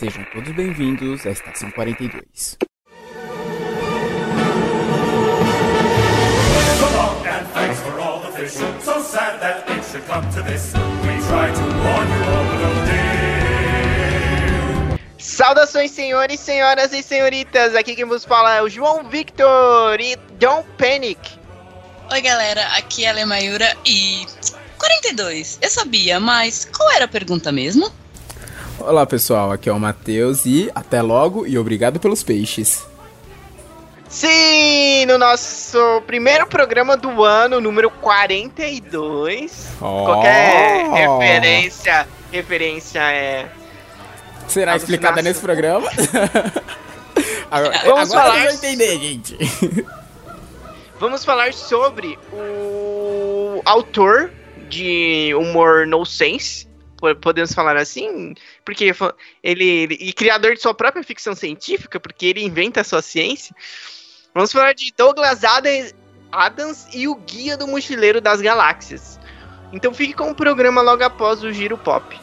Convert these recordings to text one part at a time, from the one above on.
Sejam todos bem-vindos à Estação 42. So long and thanks for all the fish. So sad that it should come to this. We try to warn you all, but oh dear. Saudações, senhores, senhoras e senhoritas. Aqui quem vos fala é o João Victor e Don't Panic. Oi, galera, aqui é a Lemayura e. 42. Eu sabia, mas qual era a pergunta mesmo? Olá pessoal, aqui é o Matheus e até logo e obrigado pelos peixes. Sim, no nosso primeiro programa do ano, número 42. Oh. Qualquer referência, referência é. Será explicada nesse programa? agora Vamos agora falar- entender, gente. Vamos falar sobre o autor de humor no sense. Po- Podemos falar assim, porque ele, ele- e criador de sua própria ficção científica, porque ele inventa a sua ciência. Vamos falar de Douglas Ada- Adams e o Guia do Mochileiro das Galáxias. Então fique com o programa logo após o Giro Pop.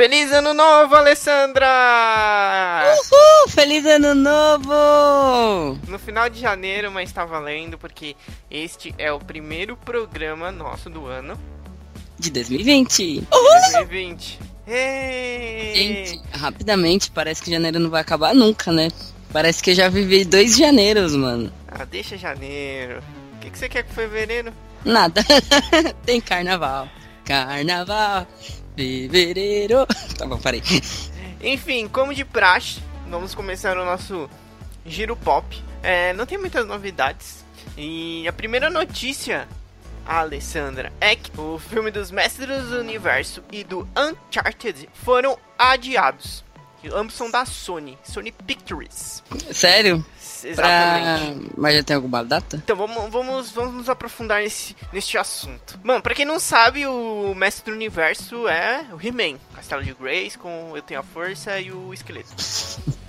Feliz Ano Novo, Alessandra! Uhul! Feliz Ano Novo! No final de janeiro, mas tá valendo, porque este é o primeiro programa nosso do ano De 2020. 2020. Ei! Gente, rapidamente, parece que janeiro não vai acabar nunca, né? Parece que eu já vivi dois janeiros, mano. Ah, deixa janeiro. O que, que você quer com fevereiro? Nada. Tem carnaval. Carnaval. Fevereiro. Tá bom, parei. Enfim, como de praxe, vamos começar o nosso giro pop. É, não tem muitas novidades. E a primeira notícia, Alessandra, é que o filme dos Mestres do Universo e do Uncharted foram adiados. E ambos são da Sony, Sony Pictures. Sério? Exatamente. Pra... Mas já tem alguma data? Então vamos, vamos, vamos nos aprofundar nesse, neste assunto. Mano, pra quem não sabe, o Mestre do Universo é o He-Man. Castelo de Grace com Eu Tenho a Força e o Esqueleto.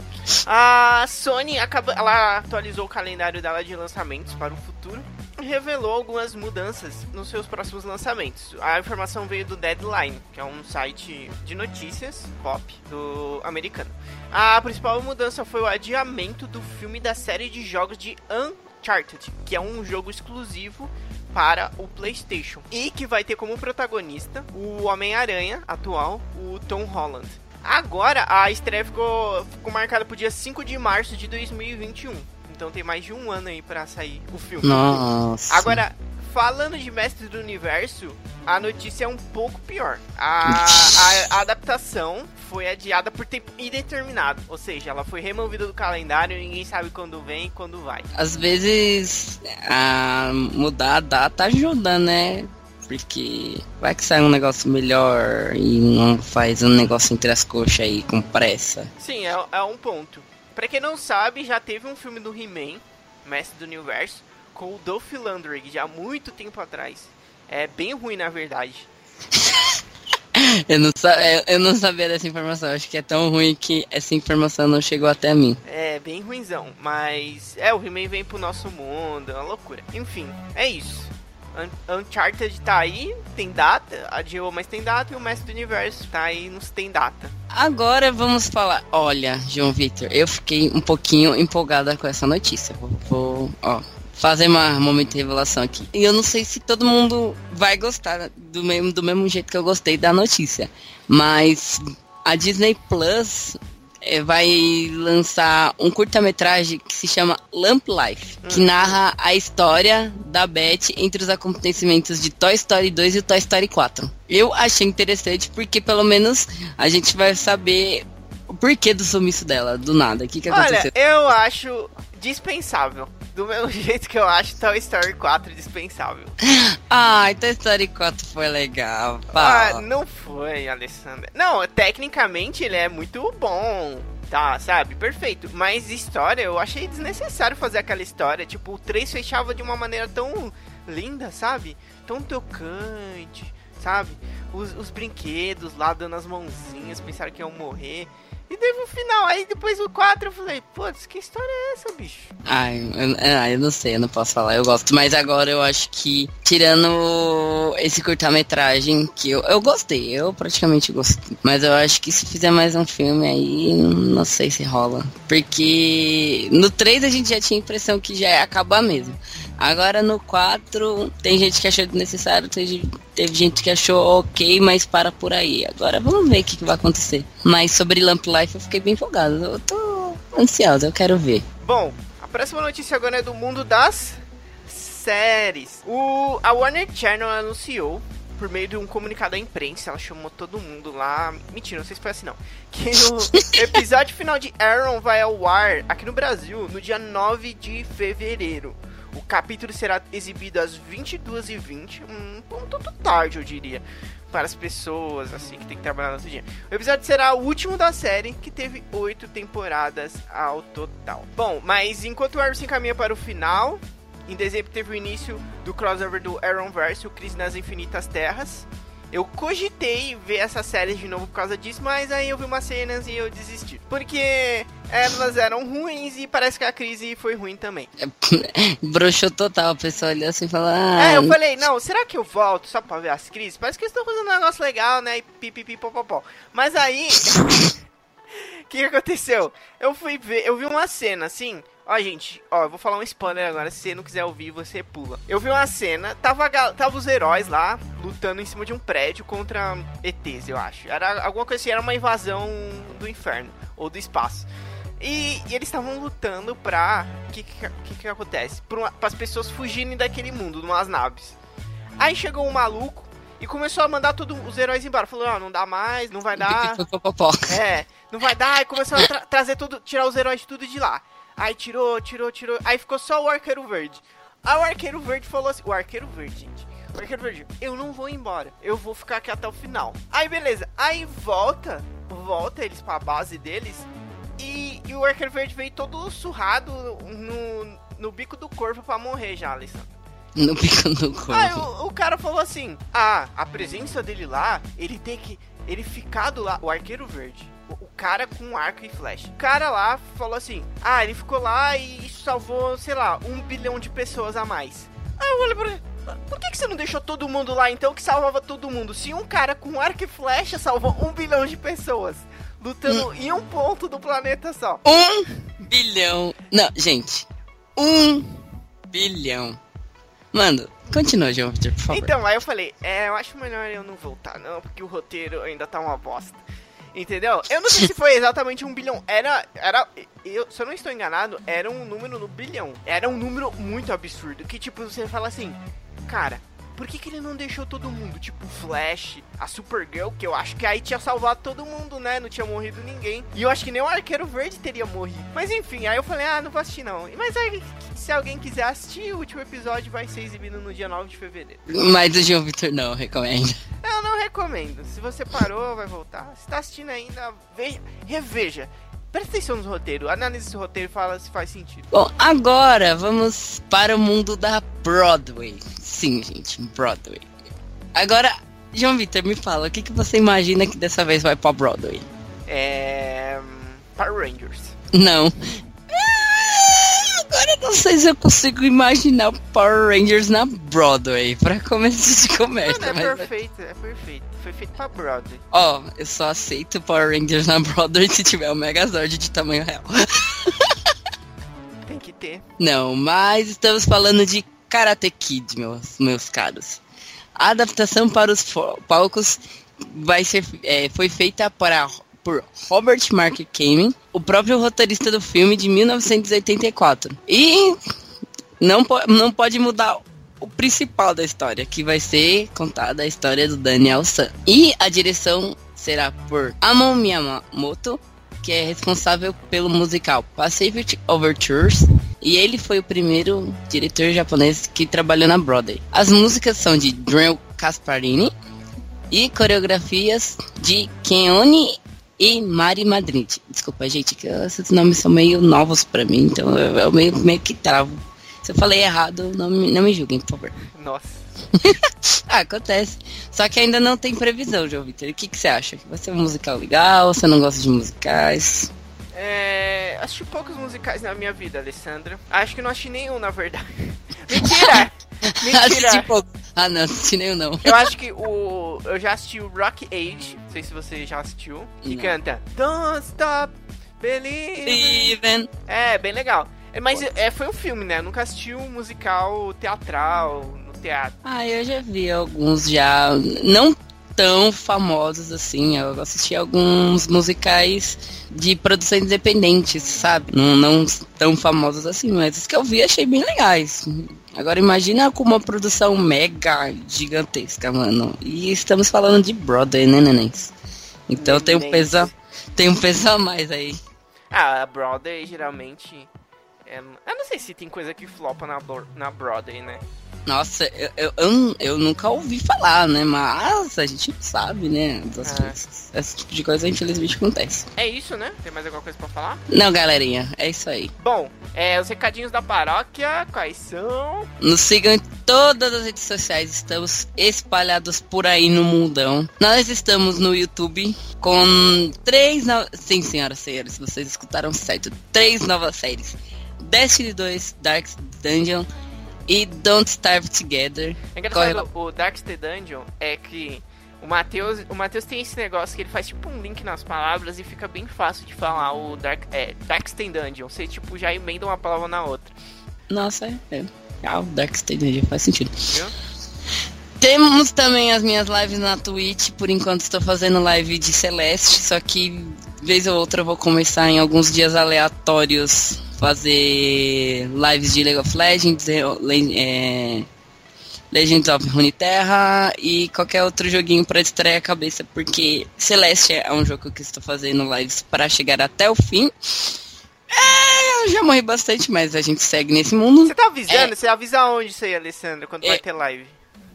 A Sony acaba, ela atualizou o calendário dela de lançamentos para o futuro revelou algumas mudanças nos seus próximos lançamentos. A informação veio do Deadline, que é um site de notícias pop do americano. A principal mudança foi o adiamento do filme da série de jogos de Uncharted, que é um jogo exclusivo para o PlayStation e que vai ter como protagonista o Homem-Aranha atual, o Tom Holland. Agora a estreia ficou, ficou marcada para o dia 5 de março de 2021. Então tem mais de um ano aí para sair o filme. Nossa. Agora, falando de Mestres do Universo, a notícia é um pouco pior. A, a- a adaptação foi adiada por tempo indeterminado. Ou seja, ela foi removida do calendário e ninguém sabe quando vem e quando vai. Às vezes, a mudar a data ajuda, né? Porque vai que sai um negócio melhor e não faz um negócio entre as coxas aí com pressa. Sim, é, é um ponto. Pra quem não sabe, já teve um filme do He-Man, Mestre do Universo, com o Dolph Lundgren, já há muito tempo atrás. É bem ruim, na verdade. Eu não, eu- eu não sabia dessa informação. Acho que é tão ruim que essa informação não chegou até mim. É bem ruimzão, mas é, o He-Man vem pro nosso mundo, é uma loucura. Enfim, é isso. Un- Uncharted tá aí, tem data, adiou, mas tem data, e o Mestre do Universo tá aí, não tem data. Agora vamos falar. Olha, João Victor, eu fiquei um pouquinho empolgada com essa notícia. Vou, vou, ó, fazer uma momento de revelação aqui. E eu não sei se todo mundo vai gostar do mesmo, do mesmo jeito que eu gostei da notícia. Mas a Disney Plus vai lançar um curta-metragem que se chama Lamp Life, que narra a história da Beth entre os acontecimentos de Toy Story 2 e Toy Story 4. Eu achei interessante porque pelo menos a gente vai saber o porquê do sumiço dela, do nada. O que, que aconteceu? Olha, eu acho dispensável. Do mesmo jeito que eu acho Toy Story 4 dispensável. Ai, Toy Story 4 foi legal. pá. Ah, não foi, Alessandra. Não, tecnicamente ele é muito bom. Tá, sabe? Perfeito. Mas história, eu achei desnecessário fazer aquela história. Tipo, o 3 fechava de uma maneira tão linda, sabe? Tão tocante, sabe? Os, os brinquedos lá dando as mãozinhas, pensaram que iam morrer. E teve o final. Aí depois o 4 eu falei, putz, que história é essa, bicho? Ai, eu, eu não sei, eu não posso falar, eu gosto. Mas agora eu acho que, tirando esse curta-metragem, que eu, eu gostei, eu praticamente gostei. Mas eu acho que se fizer mais um filme aí, não sei se rola. Porque no 3 a gente já tinha a impressão que já ia acabar mesmo. Agora no 4, tem gente que achou desnecessário, teve, teve gente que achou ok, mas para por aí. Agora vamos ver o que, que vai acontecer. Mas sobre Lamp Life eu fiquei bem empolgado. Eu tô ansiosa, eu quero ver. Bom, a próxima notícia agora é do mundo das séries. O, a Warner Channel anunciou por meio de um comunicado à imprensa, ela chamou todo mundo lá. Mentira, não sei se foi assim não. Que o episódio final de Aaron vai ao ar aqui no Brasil no dia 9 de fevereiro. O capítulo será exibido às 22h20, um pouco tarde, eu diria, para as pessoas assim que tem que trabalhar no dia. O episódio será o último da série, que teve oito temporadas ao total. Bom, mas enquanto o Arrow se encaminha para o final, em dezembro teve o início do crossover do Arrowverse, o Crise nas Infinitas Terras. Eu cogitei ver essa série de novo por causa disso, mas aí eu vi umas cenas e eu desisti. Porque elas eram ruins e parece que a crise foi ruim também. Broxou total, a pessoa olhou assim e falou. Ah, É, eu falei, não, será que eu volto só pra ver as crises? Parece que eles estão fazendo um negócio legal, né? E pipipi popopó. Mas aí. O que, que aconteceu? Eu fui ver, eu vi uma cena assim. Ó, gente, ó, eu vou falar um spoiler agora. Se você não quiser ouvir, você pula. Eu vi uma cena, tava, tava os heróis lá lutando em cima de um prédio contra ETs, eu acho. Era alguma coisa assim, era uma invasão do inferno ou do espaço. E, e eles estavam lutando pra. O que, que, que que acontece? Para as pessoas fugirem daquele mundo, numas naves. Aí chegou um maluco e começou a mandar todos os heróis embora. Falou: ah, não dá mais, não vai dar. É, não vai dar. Aí começou a tra- trazer tudo, tirar os heróis tudo de lá. Aí tirou, tirou, tirou. Aí ficou só o Arqueiro Verde. Aí o Arqueiro Verde falou assim: o Arqueiro Verde, gente. O Arqueiro Verde, eu não vou embora. Eu vou ficar aqui até o final. Aí beleza. Aí volta, volta eles pra base deles. E, e o Arqueiro Verde veio todo surrado no, no bico do corvo pra morrer já, Alessandro. No pico no corpo. Aí o, o cara falou assim: Ah, a presença dele lá, ele tem que. Ele ficar do lá, o arqueiro verde. Cara com arco e flecha. O cara lá falou assim: Ah, ele ficou lá e salvou, sei lá, um bilhão de pessoas a mais. Aí eu olhei pra ele. Por que, que você não deixou todo mundo lá então que salvava todo mundo? Se um cara com arco e flecha salvou um bilhão de pessoas lutando em um ponto do planeta só. Um bilhão. Não, gente. Um bilhão. Mano, continua, João Victor, por favor. Então, aí eu falei, é, eu acho melhor eu não voltar, não, porque o roteiro ainda tá uma bosta. Entendeu? Eu não sei se foi exatamente um bilhão. Era. Era. Eu, se eu não estou enganado, era um número no bilhão. Era um número muito absurdo. Que tipo, você fala assim, cara, por que, que ele não deixou todo mundo? Tipo, Flash, a Supergirl, que eu acho que aí tinha salvado todo mundo, né? Não tinha morrido ninguém. E eu acho que nem o Arqueiro Verde teria morrido. Mas enfim, aí eu falei, ah, não vou assistir não. Mas aí, se alguém quiser assistir, o último episódio vai ser exibido no dia 9 de fevereiro. Mas o João Victor não, recomendo. Eu não recomendo. Se você parou, vai voltar. Se tá assistindo ainda, veja, reveja. Presta atenção no roteiro, analise esse roteiro e fala se faz sentido. Bom, agora vamos para o mundo da Broadway. Sim, gente, Broadway. Agora, João Victor, me fala, o que, que você imagina que dessa vez vai pra Broadway? É. Power Rangers. Não. Ah, Agora eu não sei se eu consigo imaginar o Power Rangers na Broadway, pra começo de conversa. Mano, é perfeito, é perfeito. Foi feito pra Broadway. Ó, eu só aceito Power Rangers na Broadway se tiver o Megazord de tamanho real. Tem que ter. Não, mas estamos falando de Karate Kid, meus, meus caros. A adaptação para os palcos vai ser, é, foi feita para, por Robert Mark Kamen, o próprio roteirista do filme de 1984. E não, po- não pode mudar o principal da história, que vai ser contada a história do Daniel San. E a direção será por Amon Miyamoto, que é responsável pelo musical Pacific Overtures, e ele foi o primeiro diretor japonês que trabalhou na Broadway. As músicas são de Drew Casparini e coreografias de Keone e Mari Madrid. Desculpa, gente, que esses nomes são meio novos pra mim, então eu meio, meio que travo. Se eu falei errado, não me, não me julguem, por favor. Nossa. Ah, acontece. Só que ainda não tem previsão, João Vitor. O que, que você acha? Vai ser um musical legal? Você não gosta de musicais? É, assisti poucos musicais na minha vida, Alessandra. Acho que não assisti nenhum, na verdade. Mentira! Mentira! Assisti pouco. Ah, não, assisti nenhum não. Eu acho que o. Eu já assisti o Rock Age. Não sei se você já assistiu. Que Não. canta Don't Stop Believing. É, bem legal. É, Mas é, foi um filme, né? Eu nunca assisti um musical teatral no teatro. Ah, eu já vi alguns já. Não tão famosos assim. Eu assisti alguns musicais de produção independente, sabe? Não, não tão famosos assim, mas os que eu vi achei bem legais. Agora imagina com uma produção mega gigantesca, mano. E estamos falando de Broadway, né, nenéns? Então tem um peso, a- tem um peso a mais aí. Ah, a Broadway geralmente. É- eu não sei se tem coisa que flopa na, na Broadway, né? Nossa, eu, eu, eu, eu nunca ouvi falar, né? Mas a gente sabe, né? Das Ah. coisas. Esse tipo de coisa infelizmente acontece. É isso, né? Tem mais alguma coisa pra falar? Não, galerinha, é isso aí. Bom, é, os recadinhos da paróquia, quais são? Nos sigam em todas as redes sociais, estamos espalhados por aí no mundão. Nós estamos no YouTube com três novas. Sim, senhoras e senhores, vocês escutaram certo. Três novas séries: Destiny 2, Dark Dungeon e Don't Starve Together. É Corre engraçado, o Darkstay Dungeon é que o Matheus, o Matheus tem esse negócio que ele faz tipo um link nas palavras e fica bem fácil de falar o Dark, é, Darkstay Dungeon. Você tipo já emenda uma palavra na outra, Nossa, é. é. Ah, o Dark Dungeon faz sentido. viu? Temos também as minhas lives na Twitch. Por enquanto estou fazendo live de Celeste, só que vez ou outra eu vou começar em alguns dias aleatórios fazer lives de League of Legends, é, Le- Legends of Runeterra e qualquer outro joguinho para distrair a cabeça, porque Celeste é um jogo que estou fazendo lives para chegar até o fim. É, eu já morri bastante, mas a gente segue nesse mundo. Você tá avisando? É. Você avisa onde isso aí, Alessandra, quando É. vai ter live?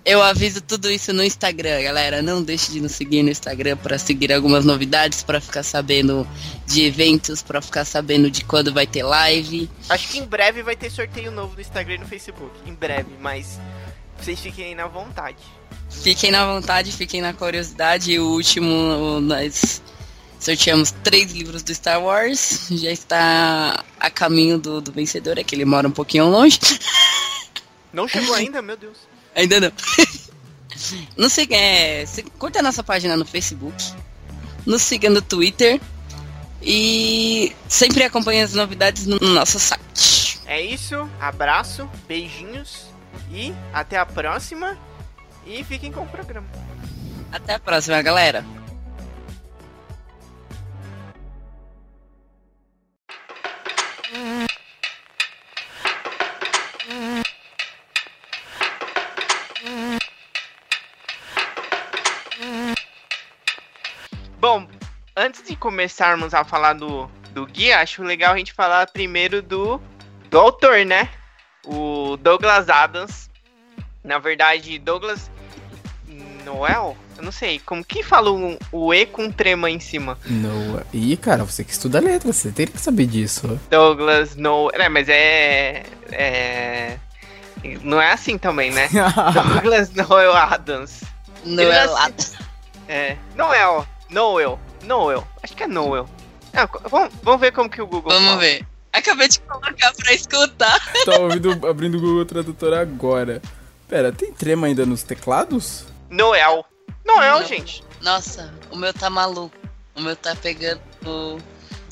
Eu aviso tudo isso no Instagram, galera. Não deixe de nos seguir no Instagram para seguir algumas novidades, para ficar sabendo de eventos, para ficar sabendo de quando vai ter live. Acho que em breve vai ter sorteio novo no Instagram e no Facebook. Em breve, mas vocês fiquem aí na vontade. Fiquem na vontade, fiquem na curiosidade. O último, nós sorteamos três livros do Star Wars. Já está a caminho do, do vencedor, é que ele mora um pouquinho longe. Não chegou ainda, meu Deus. Ainda não. Não siga, é, se- curta a nossa página no Facebook, nos siga no Twitter e sempre acompanhe as novidades no nosso site. É isso, abraço, beijinhos e até a próxima. E fiquem com o programa. Até a próxima, galera. Antes de começarmos a falar do, do guia, acho legal a gente falar primeiro do, do autor, né? O Douglas Adams. Na verdade, Douglas Noel? Eu não sei. Como que fala o, o E com trema em cima? No... Ih, cara, você que estuda letra, você teria que saber disso. Douglas Noel. É, mas é. É. Não é assim também, né? Douglas Noel Adams. Não Ele é lá. É. Noel. Noel. Noel. Acho que é Noel. Ah, co- vamos, vamos ver como que o Google Vamos fala. ver. Acabei de colocar pra escutar. Tô ouvindo, abrindo o Google Tradutor agora. Pera, tem trema ainda nos teclados? Noel. Noel, Não. gente. Nossa, o meu tá maluco. O meu tá pegando o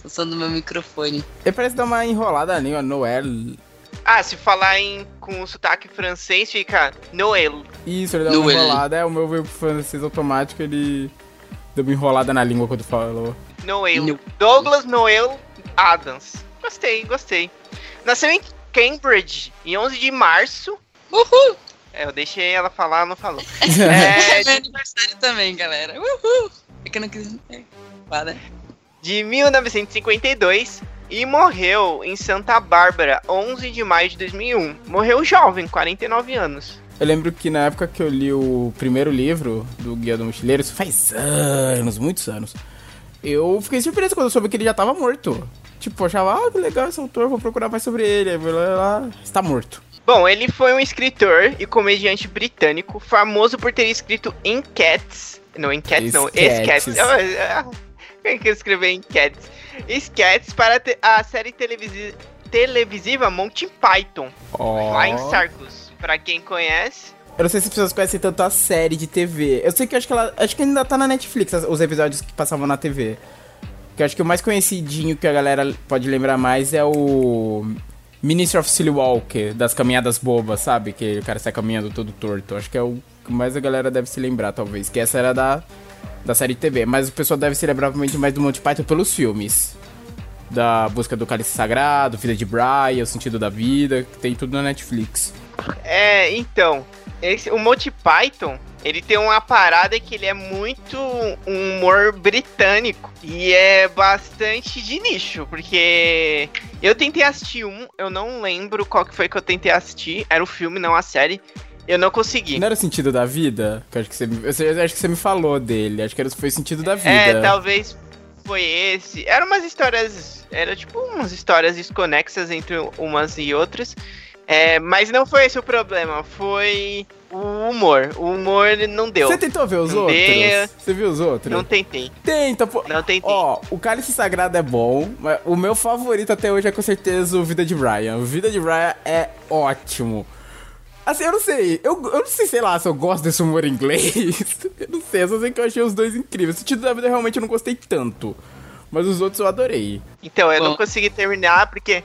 o som do meu microfone. Ele parece dar uma enrolada na língua, Noel. Ah, se falar em com sotaque francês, fica Noel. Isso, ele dá uma Noel. enrolada. É, o meu veio pro francês automático, ele deu uma enrolada na língua quando falou. Noel. No- Douglas Noel Adams. Gostei, gostei. Nasceu em Cambridge em 11 de março. Uhul! É, eu deixei ela falar, ela não falou. É, É, meu aniversário também, galera. Uhul! É que eu não quis. É, né? de 1952 e morreu em Santa Bárbara, 11 de maio de 2001. Morreu jovem, 49 anos. Eu lembro que na época que eu li o primeiro livro do Guia do Mochileiro, isso faz anos, muitos anos. Eu fiquei surpreso quando eu soube que ele já tava morto. Tipo, eu achava, ah, que legal esse autor, vou procurar mais sobre ele. Aí lá, lá, está morto. Bom, ele foi um escritor e comediante britânico, famoso por ter escrito Enquetes. Não, Enquetes não, Esquetes. Quem que escrever Enquetes? Esquetes para a série televisi- televisiva Monty Python, Ó. lá em Sarcos. Pra quem conhece, Eu não sei se as pessoas conhecem tanto a série de TV. Eu sei que acho que ela. Acho que ainda tá na Netflix os episódios que passavam na TV. Que eu acho que o mais conhecidinho que a galera pode lembrar mais é o. Ministry of Silly Walker, das caminhadas bobas, sabe? Que o cara sai caminhando todo torto. Acho que é o que mais a galera deve se lembrar, talvez. Que essa era da, da série de TV. Mas o pessoal deve se lembrar provavelmente mais do Monty Python pelos filmes. Da busca do cálice sagrado, Vida de Brian, O Sentido da Vida, que tem tudo na Netflix. É, então, esse, o Monty Python, ele tem uma parada que ele é muito um humor britânico e é bastante de nicho, porque eu tentei assistir um, eu não lembro qual que foi que eu tentei assistir, era o filme, não a série, eu não consegui. Não era o sentido da vida? Eu acho que você, me- eu acho que você me falou dele. Acho que era, foi o sentido da vida. É, talvez foi esse. Eram umas histórias. Era tipo umas histórias desconexas entre umas e outras. É, mas não foi esse o problema. Foi o humor. O humor não deu. Você tentou ver os Não outros? dei- Você viu os outros? Não tentei. Tenta, pô. Não tentei. Ó, o Cálice Sagrado é bom, mas o meu favorito até hoje é com certeza o Vida de Brian. O Vida de Brian é ótimo. Assim, eu não sei, eu, eu não sei, sei lá, se eu gosto desse humor inglês. eu não sei, eu só sei que eu achei os dois incríveis. O sentido da vida realmente eu não gostei tanto. Mas os outros eu adorei. Então, eu Bom. não consegui terminar porque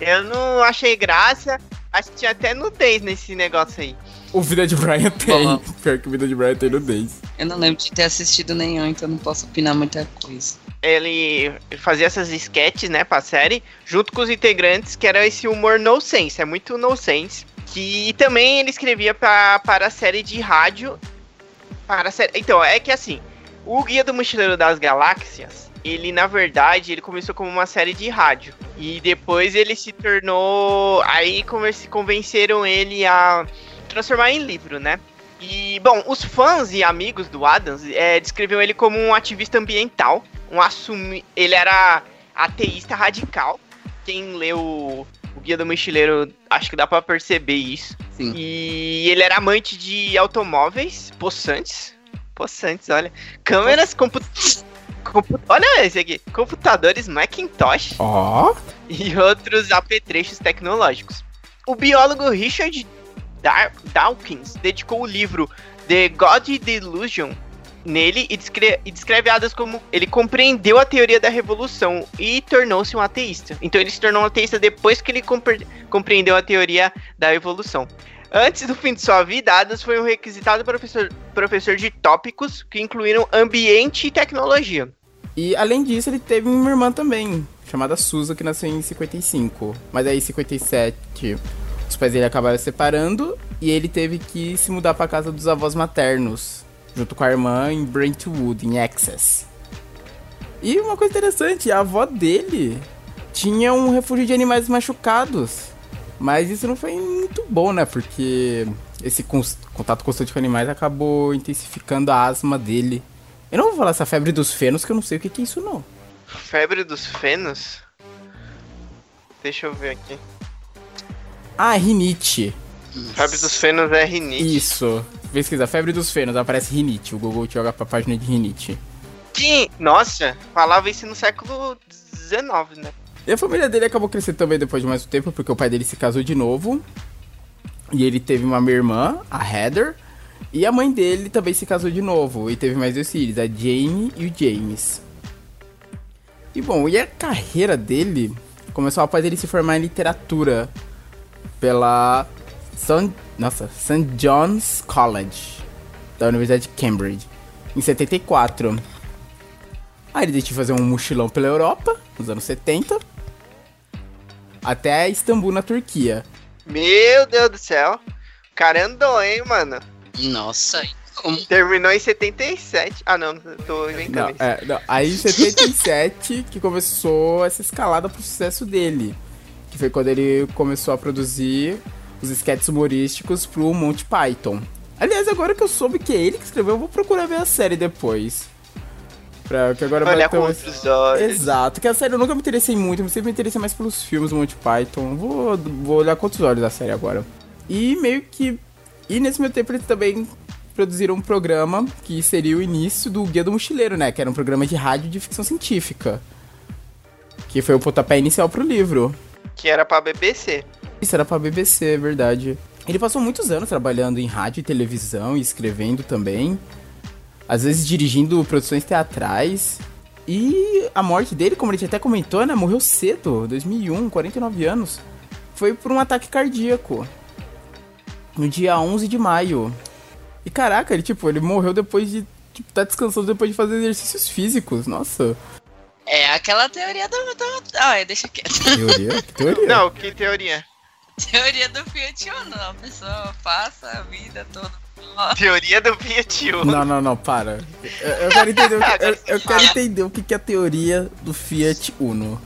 eu não achei graça. Acho que tinha até nudez nesse negócio aí. O Vida de Brian tem. Bom. Pior que o Vida de Brian tem nudez. Eu não lembro de ter assistido nenhum, então não posso opinar muita coisa. Ele fazia essas sketches, né, pra série, junto com os integrantes, que era esse humor no sense, é muito no sense. Que também ele escrevia pra, para a série de rádio. Para a série. Então, é que assim, o Guia do Mochileiro das Galáxias, ele na verdade, ele começou como uma série de rádio. E depois ele se tornou. Aí converse- convenceram ele a transformar em livro, né? E, bom, os fãs e amigos do Adams é, descreviam ele como um ativista ambiental, um assumi... ele era ateísta radical. Quem leu o, o Guia do Mochileiro, acho que dá pra perceber isso. Sim. E ele era amante de automóveis possantes. Possantes, olha. Câmeras, compu... compu- Olha esse aqui. Computadores Macintosh Ó. e outros apetrechos tecnológicos. O biólogo Richard Dar- Dawkins dedicou o livro The God Delusion nele e, descre- e descreve Adams como ele compreendeu a teoria da revolução e tornou-se um ateísta. Então ele se tornou um ateísta depois que ele compre- compreendeu a teoria da evolução. Antes do fim de sua vida, Adams foi um requisitado professor, professor de tópicos que incluíram ambiente e tecnologia. E além disso, ele teve uma irmã também, chamada Susan, que nasceu em 55. Mas aí em 57, os pais dele acabaram se separando e ele teve que se mudar pra casa dos avós maternos, junto com a irmã em Brentwood, em Texas. E uma coisa interessante, a avó dele tinha um refúgio de animais machucados. Mas isso não foi muito bom, né? Porque esse contato constante com animais acabou intensificando a asma dele. Eu não vou falar essa febre dos fenos, que eu não sei o que, que é isso, não. Febre dos fenos? Deixa eu ver aqui. Ah, rinite. Febre dos fenos é rinite. Isso. Pesquisa, febre dos fenos, aparece rinite. O Google te joga pra página de rinite. Que, nossa, falava isso no século XIX, né? E a família dele acabou crescendo também depois de mais um tempo, porque o pai dele se casou de novo. E ele teve uma irmã, a Heather. E a mãe dele também se casou de novo. E teve mais dois filhos, a Jane e o James. E bom, e a carreira dele começou após ele se formar em literatura pela St. Nossa, St. John's College da Universidade de Cambridge em 74. Aí ele decidiu fazer um mochilão pela Europa nos anos 70 até Istambul na Turquia. Meu Deus do céu. O cara andou, hein, mano? Nossa, como? Terminou em 77. Ah, não, tô inventando Não, isso. é, não, aí em 77 que começou essa escalada pro sucesso dele. Que foi quando ele começou a produzir os sketches humorísticos pro Monty Python. Aliás, agora que eu soube que é ele que escreveu, eu vou procurar ver a série depois. Pra, que agora vai Olhar ter com outros olhos. Exato, que a série eu nunca me interessei muito, eu sempre me interessei mais pelos filmes do Monty Python. Vou, vou olhar com outros olhos a série agora. E meio que. E nesse meu tempo eles também produziram um programa que seria o início do Guia do Mochileiro, né? Que era um programa de rádio de ficção científica. Que foi o pontapé inicial pro livro. Que era pra BBC. Isso era pra BBC, é verdade. Ele passou muitos anos trabalhando em rádio e televisão e escrevendo também. Às vezes dirigindo produções teatrais. E a morte dele, como a gente até comentou, né? Morreu cedo, 2001, 49 anos. Foi por um ataque cardíaco. No dia 11 de maio. E caraca, ele, tipo, ele morreu depois de... Tipo, tá descansando depois de fazer exercícios físicos. Nossa. É aquela teoria do. do... Ah, deixa quieto. Teoria? Que teoria? Não, que teoria? Teoria do Fiat Uno. A pessoa passa a vida toda. Teoria do Fiat Uno. Não, não, não, para. Eu, eu quero entender, o que, eu, eu quero entender o que é a teoria do Fiat Uno.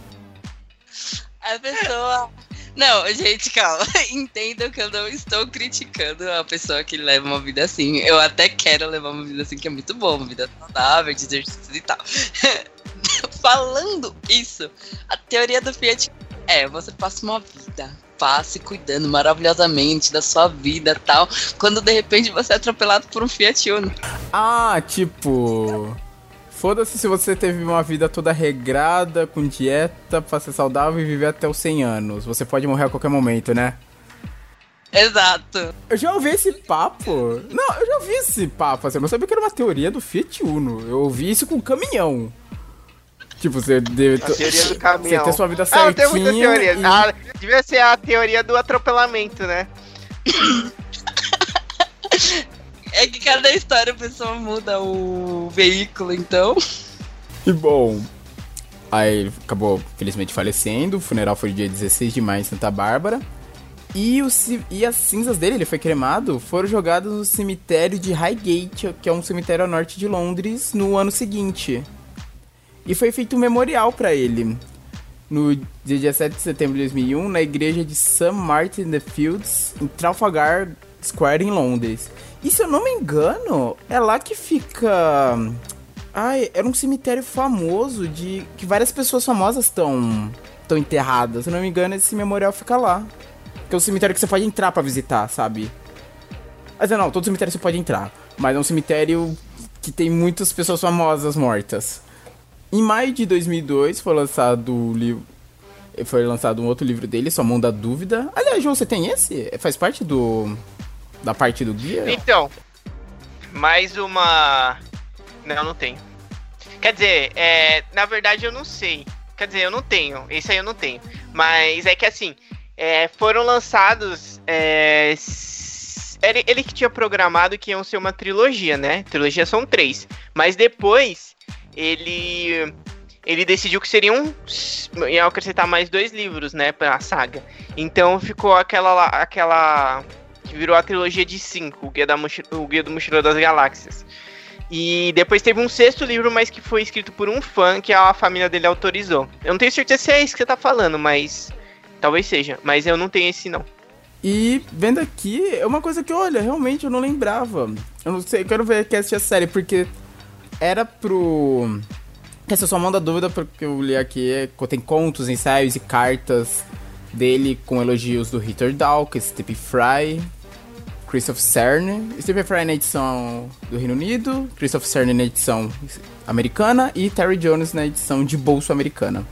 A pessoa. Não, gente, calma. Entendam que eu não estou criticando a pessoa que leva uma vida assim. Eu até quero levar uma vida assim, que é muito boa, uma vida saudável, de exercícios e tal. Falando isso, a teoria do Fiat é: você passa uma vida, passe cuidando maravilhosamente da sua vida e tal, quando de repente você é atropelado por um Fiat Uno. Ah, tipo. Foda-se se você teve uma vida toda regrada, com dieta, pra ser saudável e viver até os 100 anos. Você pode morrer a qualquer momento, né? Exato. Eu já ouvi esse papo. Não, eu já ouvi esse papo, assim. Eu não sabia que era uma teoria do Fiat Uno. Eu ouvi isso com caminhão. Tipo, você deve. A teoria do caminhão. Você ter sua vida Ah, não tem certinha. muita teoria. e- Ah, devia ser a teoria do atropelamento, né? É que cada história a pessoa muda o veículo, então. E bom, aí ele acabou felizmente falecendo. O funeral foi dia 16 de maio em Santa Bárbara. E, o, e as cinzas dele, ele foi cremado, foram jogadas no cemitério de Highgate, que é um cemitério a norte de Londres, no ano seguinte. E foi feito um memorial pra ele. No dia 17 de setembro de 2001, na igreja de St. Martin in the Fields, em Trafalgar Square, em Londres. E se eu não me engano, é lá que fica. Ai, era um cemitério famoso de. que várias pessoas famosas estão. estão enterradas. Se eu não me engano, esse memorial fica lá. Que é um cemitério que você pode entrar pra visitar, sabe? Mas não, todo cemitério você pode entrar. Mas é um cemitério que tem muitas pessoas famosas mortas. Em maio de 2002 foi lançado o livro. Foi lançado um outro livro dele, Sua Mão da Dúvida. Aliás, João, você tem esse? Faz parte do. da parte do guia? Então, mais uma. Não, não tenho. Quer dizer, é, na verdade eu não sei. Quer dizer, eu não tenho. Esse aí eu não tenho. Mas é que assim, é, foram lançados. é, ele, ele que tinha programado que iam ser uma trilogia, né? Trilogia são três. Mas depois ele. Ele decidiu que seriam. ia acrescentar mais dois livros, né? Pra saga. Então ficou aquela. aquela que virou a trilogia de cinco, o Guia, da o Guia do Mochileiro das Galáxias. E depois teve um sexto livro, mas que foi escrito por um fã que a família dele autorizou. Eu não tenho certeza se é isso que você tá falando, mas. Talvez seja. Mas eu não tenho esse não. E vendo aqui, é uma coisa que, olha, realmente eu não lembrava. Eu não sei, eu quero ver que assistir a série, porque era pro. Essa é só mão da dúvida, porque eu li aqui, é, tem contos, ensaios e cartas dele com elogios do Ritter Dawkins, Stephen Fry, Christoph Cern. Stephen Fry na edição do Reino Unido, Christoph Cern na edição americana e Terry Jones na edição de bolso americana.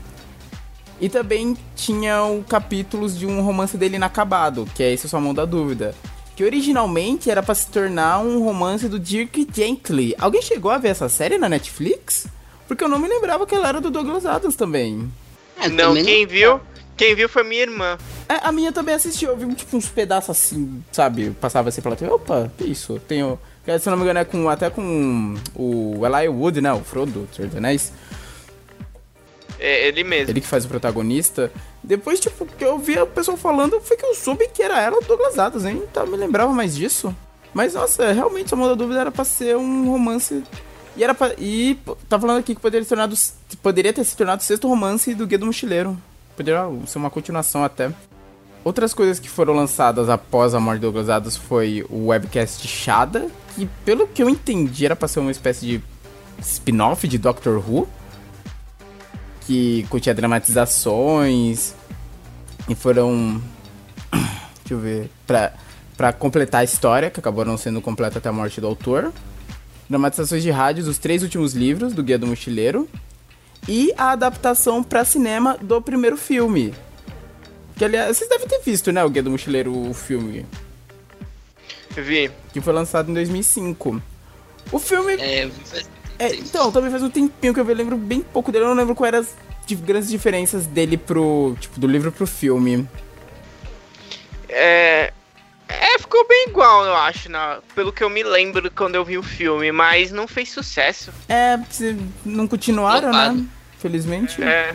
E também tinham capítulos de um romance dele inacabado, que é esse Sua Mão da Dúvida. Que originalmente era pra se tornar um romance do Dirk Gently. Alguém chegou a ver essa série na Netflix? Porque eu não me lembrava que ela era do Douglas Adams também. É, não, também quem viu. Quem viu foi minha irmã. É, a minha também assistiu, eu vi tipo uns pedaços assim, sabe? Passava assim pela TV. Opa, que isso? Tenho. Se eu não me engano, é com, até com o Eli Wood, né? O Frodo, do Senhor dos Anéis. É ele mesmo. Ele que faz o protagonista. Depois, tipo, que eu vi o pessoal falando, foi que eu soube que era ela, Douglas Adams, hein? Então, eu me lembrava mais disso. Mas, nossa, realmente, a da dúvida era pra ser um romance. E era pra. E tá falando aqui que poderia, ter tornado, poderia ter se tornado o sexto romance do Guia do Mochileiro. Poderia ser uma continuação até. Outras coisas que foram lançadas após a morte do Douglas Adams foi o webcast Shada, que pelo que eu entendi era pra ser uma espécie de spin-off de Doctor Who, que continha dramatizações e foram. Deixa eu ver. Pra, pra completar a história, que acabou não sendo completa até a morte do autor. Dramatizações de rádio dos três últimos livros do Guia do Mochileiro. E a adaptação pra cinema do primeiro filme. Que aliás, vocês devem ter visto, né? O Guia do Mochileiro, o filme. Vi. Que foi lançado em 2005. O filme. É, É, então, também faz um tempinho que eu lembro bem pouco dele. Eu não lembro quais eram as grandes diferenças dele pro. Tipo, do livro pro filme. É. É, ficou bem igual, eu acho, na, pelo que eu me lembro quando eu vi o filme, mas não fez sucesso. É, não continuaram, né? Flopado. Felizmente. É.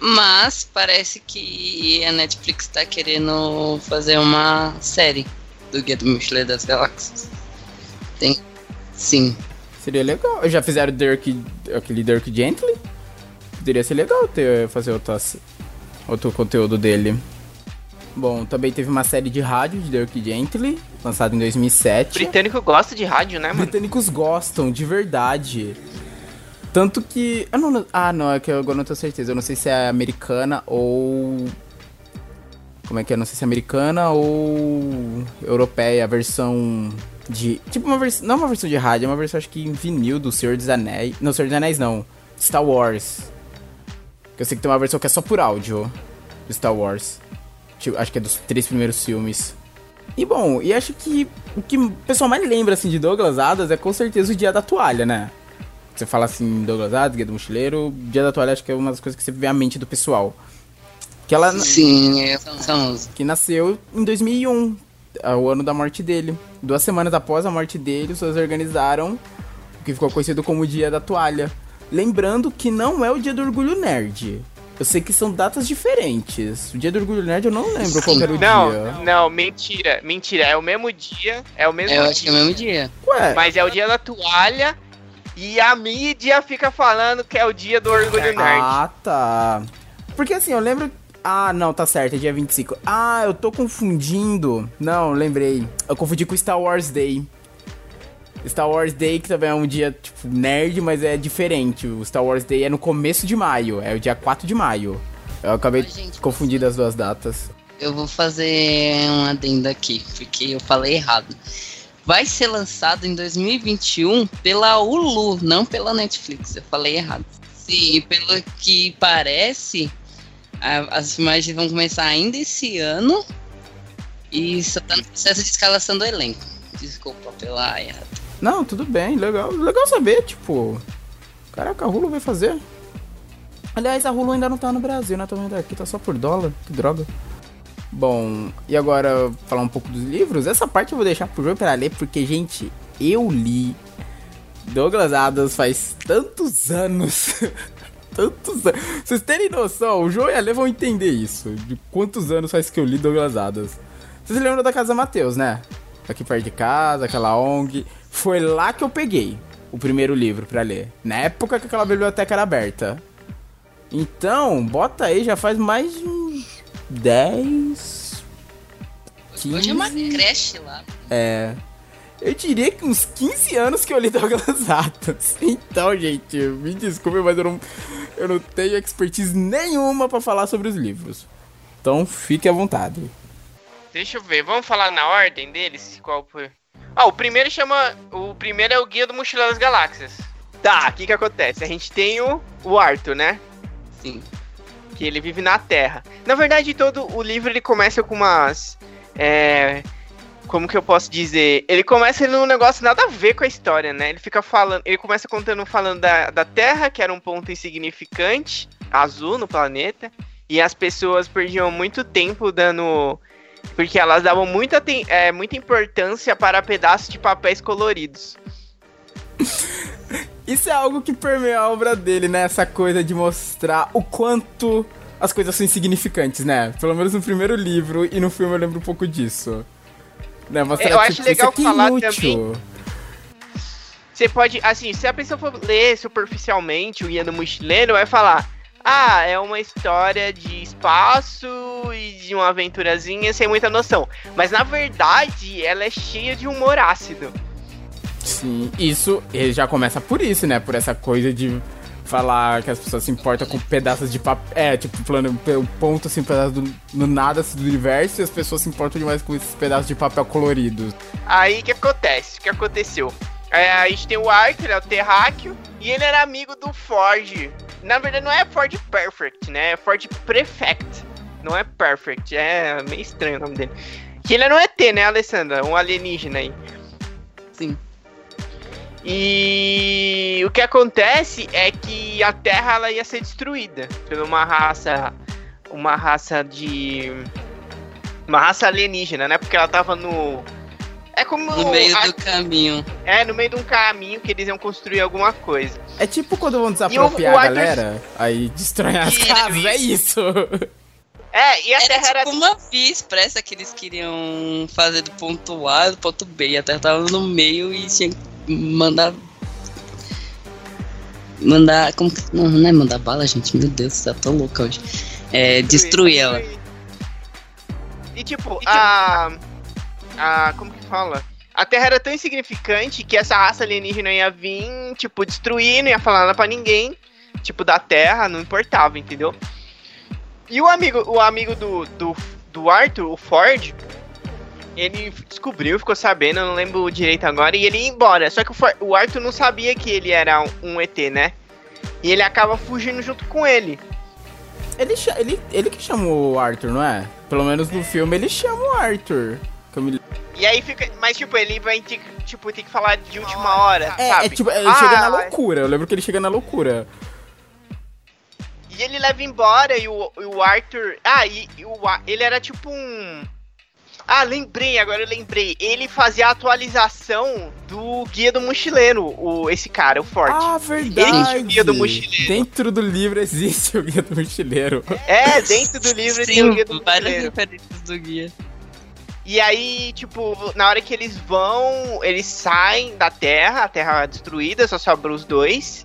Mas parece que a Netflix tá querendo fazer uma série do Guia do Mochileiro das Galáxias. Tem. Sim. Seria legal. Já fizeram Dirk, aquele Dirk Gently? Poderia ser legal ter, fazer outras, outro conteúdo dele. Bom, também teve uma série de rádio de Dirk Gently, lançada em 2007. Britânico gosta de rádio, né, mano? Britânicos gostam, de verdade. Tanto que. Ah, não, não- ah, não, é que eu agora não tenho certeza. Eu não sei se é americana ou. Como é que é? Eu Não sei se é americana ou. europeia, a versão de. Tipo, uma versão. Não uma versão de rádio, é uma versão acho que em vinil do Senhor dos Anéis. Não, Senhor dos Anéis não. Star Wars. Que eu sei que tem uma versão que é só por áudio do Star Wars. Tipo, acho que é dos três primeiros filmes. E bom, e acho que o que o pessoal mais lembra assim de Douglas Adams é com certeza o Dia da Toalha, né? Você fala assim, Douglas Adams, Guia do Mochileiro, Dia da Toalha acho que é uma das coisas que sempre vem à mente do pessoal. Que ela Sim, é famoso. que nasceu em 2001, é o ano da morte dele. Duas semanas após a morte dele, os seus organizaram o que ficou conhecido como o Dia da Toalha. Lembrando que não é o Dia do Orgulho Nerd. Eu sei que são datas diferentes. O Dia do Orgulho Nerd eu não lembro qual que era o Não, dia. não, mentira, mentira. É o mesmo dia, é o mesmo Eu dia. acho que é o mesmo dia. Ué, Mas é o dia da toalha e a mídia fica falando que é o dia do orgulho nerd. Ah, tá. Porque assim, eu lembro. Ah, não, tá certo, é dia 25. Ah, eu tô confundindo. Não, lembrei. Eu confundi com Star Wars Day. Star Wars Day, que também é um dia, tipo, nerd, mas é diferente. O Star Wars Day é no começo de maio, é o dia 4 de maio. Eu acabei gente, confundindo as duas datas. Eu vou fazer um adendo aqui, porque eu falei errado. Vai ser lançado em 2021 pela Hulu, não pela Netflix. Eu falei errado. Sim, pelo que parece, as filmagens vão começar ainda esse ano. E só tá no processo de escalação do elenco. Desculpa pela errada. Não, tudo bem, legal. Legal saber, tipo. Caraca, a Hulu vai fazer. Aliás, a Hulu ainda não tá no Brasil, né? Tô vendo aqui, tá só por dólar. Que droga. Bom, e agora falar um pouco dos livros. Essa parte eu vou deixar pro João pra ler, porque, gente, eu li Douglas Adams faz tantos anos. tantos anos. Vocês terem noção, o João e a Lê vão entender isso. De quantos anos faz que eu li Douglas Adams. Vocês lembram da Casa Mateus, né? Aqui perto de casa, aquela ONG. Foi lá que eu peguei o primeiro livro pra ler. Na época que aquela biblioteca era aberta. Então, bota aí, já faz mais de uns 10. Hoje é uma 15. creche lá. É. Eu diria que uns 15 anos que eu li Douglas Adams. Então, gente, me desculpe, mas eu não, eu não tenho expertise nenhuma pra falar sobre os livros. Então, fique à vontade. Deixa eu ver, vamos falar na ordem deles? Qual foi? Ah, o primeiro chama. O primeiro é o Guia do Mochileiro das Galáxias. Tá, o que que acontece? A gente tem o, o Arthur, né? Sim. que ele vive na Terra. Na verdade, todo o livro ele começa com umas. É, como que eu posso dizer? Ele começa num negócio nada a ver com a história, né? Ele fica falando. Ele começa contando falando da, da Terra, que era um ponto insignificante, azul no planeta. E as pessoas perdiam muito tempo dando. Porque elas davam muita, é, muita importância para pedaços de papéis coloridos. Isso é algo que permeia a obra dele, né? Essa coisa de mostrar o quanto as coisas são insignificantes, né? Pelo menos no primeiro livro e no filme eu lembro um pouco disso. Né? Mostrar, Eu acho legal isso aqui é falar inútil. Você pode, assim, se a pessoa for ler superficialmente o Guia do Mochileiro, vai falar: Ah, é uma história de espaço e de uma aventurazinha sem muita noção. Mas na verdade, ela é cheia de humor ácido. Sim, isso ele já começa por isso, né? Por essa coisa de falar que as pessoas se importam com pedaços de papel. É, tipo, plano, um ponto assim, pedaço do, no nada assim, do universo e as pessoas se importam demais com esses pedaços de papel coloridos. Aí o que acontece? O que aconteceu? É, a gente tem o Arthur, é o terráqueo, e ele era amigo do Ford. Na verdade, não é Ford Perfect, né? É Ford Prefect. Não é Perfect, é meio estranho o nome dele. Que ele era um ET, né, Alessandra? Um alienígena aí. Sim. E o que acontece é que a Terra ela ia ser destruída por uma raça, uma raça de uma raça alienígena, né? Porque ela tava no é como No meio a- do caminho. é no meio de um caminho que eles iam construir alguma coisa. É tipo quando vão desapropriar o- o a Arthur- galera, aí destroem as casas, é isso. É, e a Era Terra era tipo uma via expressa que eles queriam fazer do ponto A ao ponto B. E a Terra tava no meio e tinha que mandar. Mandar. Como que. Não, não é mandar bala, gente. Meu Deus, tá tão louca hoje. É, destruir ela. E tipo, a. A. Como que fala? A Terra era tão insignificante que essa raça alienígena ia vir, tipo, destruir, não ia falar nada pra ninguém. Tipo, da Terra, não importava, entendeu? E o amigo, o amigo do, do, do Arthur, o Ford, ele descobriu, ficou sabendo, eu não lembro direito agora, e ele ia embora. Só que o, Arthur não sabia que ele era um, ET, né? E ele acaba fugindo junto com ele. Ele, ele, ele que chamou o Arthur, não é? Pelo menos no filme ele chama o Arthur. Me- E aí fica. Mas tipo, ele vai ter, que- tipo, ter que falar de última hora, É, sabe? é tipo, ele Ah, chega na loucura. Eu lembro que ele chega na loucura. E ele leva embora e o, e o Arthur. Ah, e, e o, ele era tipo um. Ah, lembrei, agora eu lembrei. Ele fazia a atualização do Guia do Mochileiro, o, esse cara, o Ford. Ah, verdade. Ele Guia do Mochileiro. Dentro do livro existe o Guia do Mochileiro. É, dentro do livro tem o Guia do várias Mochileiro. referências do guia. E aí, tipo, na hora que eles vão, eles saem da Terra, a Terra destruída, só sobra os dois,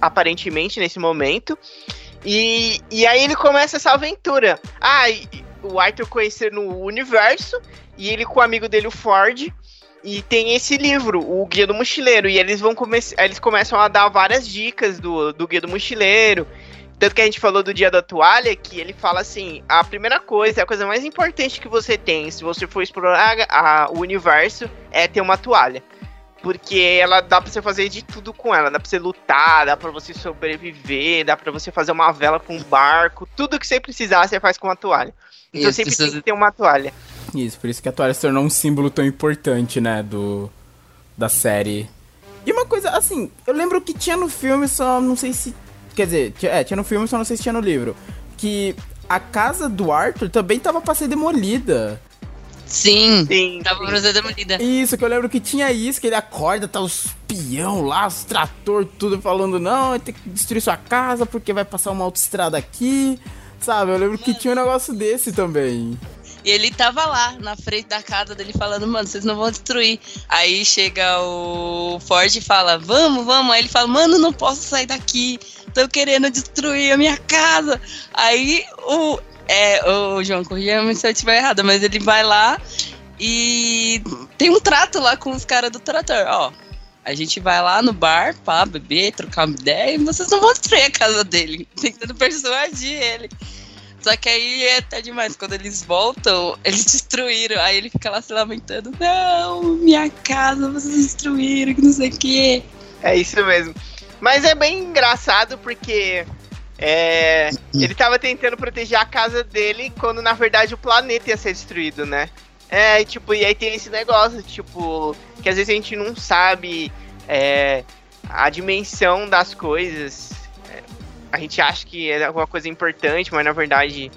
aparentemente nesse momento. E, e aí ele começa essa aventura. Ah, e- o Arthur conhecer no universo, e ele com o amigo dele, o Ford. E tem esse livro, o Guia do Mochileiro, e eles vão começar. Eles começam a dar várias dicas do, do Guia do Mochileiro. Tanto que a gente falou do dia da toalha, que ele fala assim: a primeira coisa, a coisa mais importante que você tem, se você for explorar a- o universo, é ter uma toalha. Porque ela dá pra você fazer de tudo com ela. Dá pra você lutar, dá pra você sobreviver, dá pra você fazer uma vela com um barco. Tudo que você precisar, você faz com uma toalha. Então as sempre pessoas- tem que ter uma toalha. Isso, por isso que a toalha se tornou um símbolo tão importante, né, do da série. E uma coisa, assim, eu lembro que tinha no filme, só não sei se... Quer dizer, tinha- é, tinha no filme, só não sei se tinha no livro. Que a casa do Arthur também tava pra ser demolida. Sim, Sim, tava sim. pra ser demolida. Isso, que eu lembro que tinha isso, que ele acorda, tá os peão lá, os trator, tudo falando, não, tem que destruir sua casa porque vai passar uma autoestrada aqui, sabe? Eu lembro que tinha um negócio desse também. E ele tava lá, na frente da casa dele, falando, mano, vocês não vão destruir. Aí chega o Ford e fala, vamos, vamos. Aí ele fala, mano, não posso sair daqui. Tô querendo destruir a minha casa. Aí o. É, o João, corrija-me se eu estiver errado, mas ele vai lá e tem um trato lá com os caras do trator, ó. A gente vai lá no bar, pá, beber, trocar uma ideia, e vocês não vão a casa dele. Tentando persuadir ele. Só que aí é até demais. Quando eles voltam, eles destruíram. Aí ele fica lá se lamentando. Não, minha casa, vocês destruíram, que não sei o quê. É isso mesmo. Mas é bem engraçado porque é, ele tava tentando proteger a casa dele quando na verdade o planeta ia ser destruído, né? É, tipo, e aí tem esse negócio, tipo, que às vezes a gente não sabe é, a dimensão das coisas. É, a gente acha que é alguma coisa importante, mas na verdade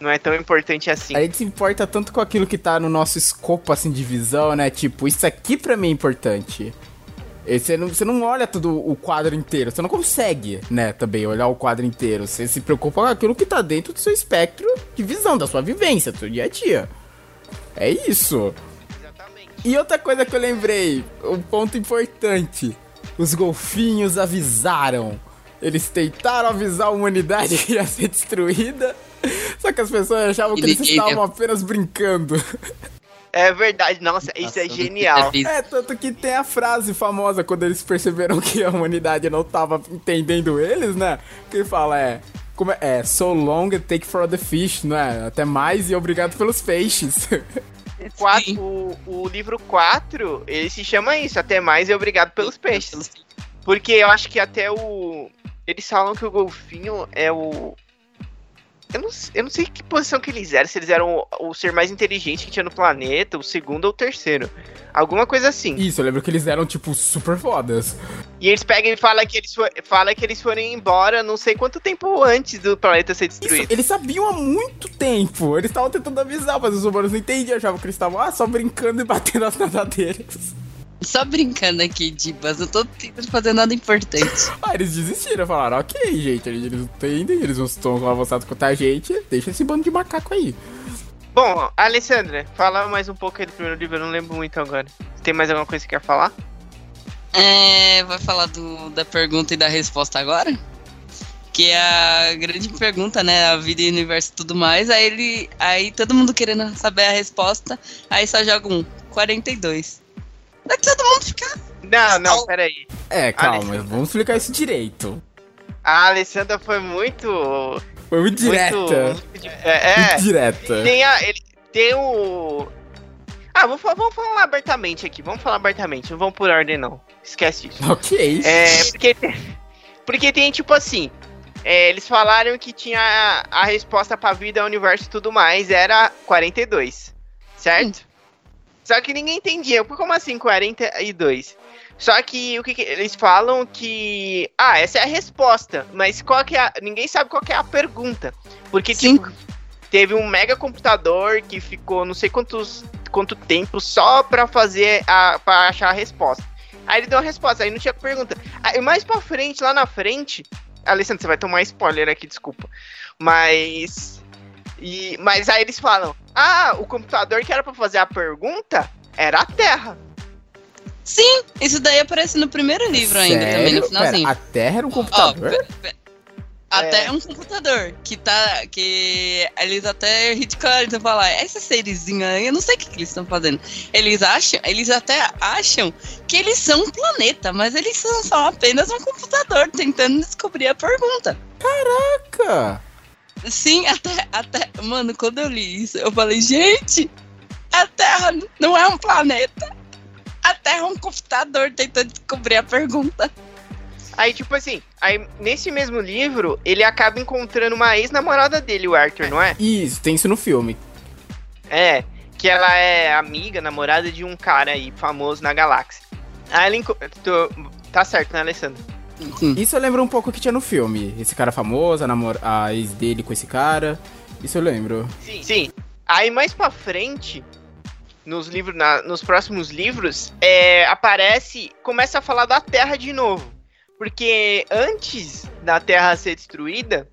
não é tão importante assim. A gente se importa tanto com aquilo que tá no nosso escopo, assim, de visão, né? Tipo, isso aqui pra mim é importante. Você não, você não olha todo o quadro inteiro, você não consegue, né, também olhar o quadro inteiro. Você se preocupa com aquilo que tá dentro do seu espectro de visão, da sua vivência, do seu dia a dia. É isso. Exatamente. E outra coisa que eu lembrei, um ponto importante. Os golfinhos avisaram. Eles tentaram avisar a humanidade que ia ser destruída. Só que as pessoas achavam E que eles estavam apenas brincando. É verdade, nossa, isso é Nossa, genial. eu É, tanto que tem a frase famosa quando eles perceberam que a humanidade não tava entendendo eles, né? Que fala, é. Como é, é, so long and take for the fish, não é? Até mais e obrigado pelos peixes. Quatro, Sim. o, o livro 4, ele se chama isso, até mais e obrigado pelos peixes. Porque eu acho que até o. Eles falam que o golfinho é o. Eu não, eu não sei que posição que eles eram, se eles eram o, o ser mais inteligente que tinha no planeta, o segundo ou o terceiro. Alguma coisa assim. Isso, eu lembro que eles eram, tipo, super fodas. E eles pegam e falam que eles, fala que eles foram embora não sei quanto tempo antes do planeta ser Isso, destruído. eles sabiam há muito tempo. Eles estavam tentando avisar, mas os humanos não entendiam. Achavam que eles estavam ah, só brincando e batendo as nadadeiras. Só brincando aqui, Dibas. Eu tô tentando fazer nada importante. Ah, eles desistiram, falaram, ok, gente, eles não entendem, eles não estão tão avançados quanto a gente, deixa esse bando de macaco aí. Bom, Alessandra, fala mais um pouco aí do primeiro livro, eu não lembro muito agora. Tem mais alguma coisa que quer falar? É, vai falar do, da pergunta e da resposta agora? Que é a grande pergunta, né? A vida e o universo e tudo mais. Aí ele. Aí todo mundo querendo saber a resposta. Aí só joga um 42. Vai todo mundo ficar. Não, não, peraí. É, calma, Alessandra. mas vamos explicar isso direito. A Alessandra foi muito. Foi muito direta. Muito, muito- é, é. Muito direta. Tem, a, ele, tem o. Ah, vamos, vamos falar abertamente aqui. Vamos falar abertamente. Não vamos por ordem, não. Esquece isso. Ok. É, porque, tem- porque tem tipo assim. é, eles falaram que tinha a, a resposta pra vida, universo e tudo mais era 42. Certo? Só que ninguém entendia. Como assim 42? Só que o que, que eles falam que. Ah, essa é a resposta. Mas qual que é a, Ninguém sabe qual que é a pergunta. Porque, tipo, teve um mega computador que ficou não sei quantos quanto tempo só pra fazer a. pra achar a resposta. Aí ele deu a resposta, aí não tinha pergunta. Aí mais pra frente, lá na frente. Alessandro, você vai tomar spoiler aqui, desculpa. Mas. E, mas aí eles falam: Ah, o computador que era pra fazer a pergunta era a Terra. Sim, isso daí aparece no primeiro livro ainda, também no Sério? finalzinho. Pera, a Terra era um computador? pe- pe- até É. um computador que tá. Que eles até ridicularizam falar, esse serizinho aí, eu não sei o que, que eles estão fazendo. Eles acham, eles até acham que eles são um planeta, mas eles são só apenas um computador tentando descobrir a pergunta. Caraca! Sim, até, até. Mano, quando eu li isso, eu falei, gente, a Terra não é um planeta. A Terra é um computador tentando descobrir a pergunta. Aí, tipo assim, aí nesse mesmo livro, ele acaba encontrando uma ex-namorada dele, o Arthur, não é? Isso, tem isso no filme. É, que ela é amiga, namorada de um cara aí famoso na galáxia. Aí ela enco- tô- Tá certo, né, Alessandro? Sim. Isso eu lembro um pouco que tinha no filme. Esse cara famoso, a, namor... a ex dele com esse cara. Isso eu lembro. Sim. Sim. Aí mais pra frente, nos livros, na- nos próximos livros, é, aparece, começa a falar da Terra de novo. Porque antes da Terra ser destruída,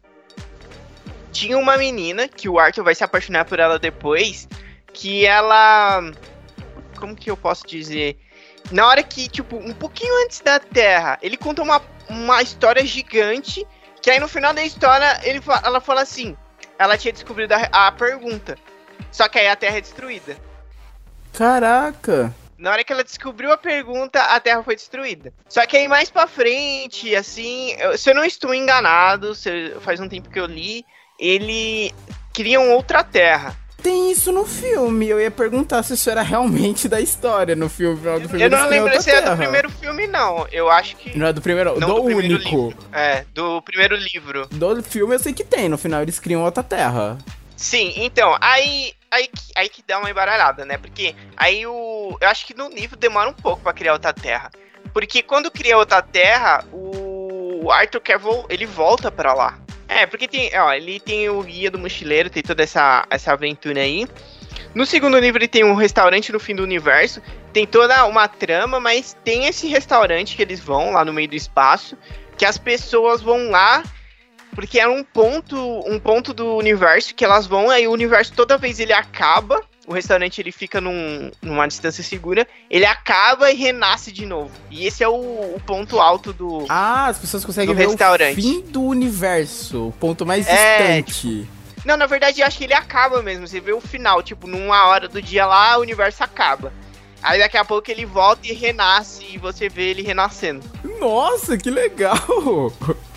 tinha uma menina, que o Arthur vai se apaixonar por ela depois, que ela. Como que eu posso dizer? Na hora que, tipo, um pouquinho antes da Terra, ele conta uma, uma história gigante, que aí no final da história ele, ela fala assim: ela tinha descobrido a, a pergunta. Só que aí a Terra é destruída. Caraca! Na hora que ela descobriu a pergunta, a Terra foi destruída. Só que aí mais pra frente, assim, eu- se eu não estou enganado, se- faz um tempo que eu li, ele criam outra Terra. Tem isso no filme. Eu ia perguntar se isso era realmente da história no filme. No final do filme eu não lembro se é do primeiro filme, não. Eu acho que. Não é do primeiro. Não do, do primeiro único. livro. É, do primeiro livro. Do filme eu sei que tem. No final eles criam outra terra. Sim, então, aí, aí, que- aí que dá uma embaralhada, né? Porque aí o. Eu acho que no livro demora um pouco pra criar outra terra. Porque quando cria outra terra, o Arthur quer vol ele volta pra lá. É, porque tem, ó, ele tem o guia do mochileiro, tem toda essa, essa aventura aí. No segundo livro ele tem um restaurante no fim do universo, tem toda uma trama, mas tem esse restaurante que eles vão lá no meio do espaço, que as pessoas vão lá porque é um ponto, um ponto do universo que elas vão, aí o universo toda vez ele acaba, o restaurante ele fica num, numa distância segura, ele acaba e renasce de novo. E esse é o, o ponto alto do. Ah, as pessoas conseguem ver restaurante. o fim do universo. O ponto mais É, distante. Não, na verdade, eu acho que ele acaba mesmo. Você vê o final, tipo, numa hora do dia lá, o universo acaba. Aí daqui a pouco ele volta e renasce, e você vê ele renascendo. Nossa, que legal!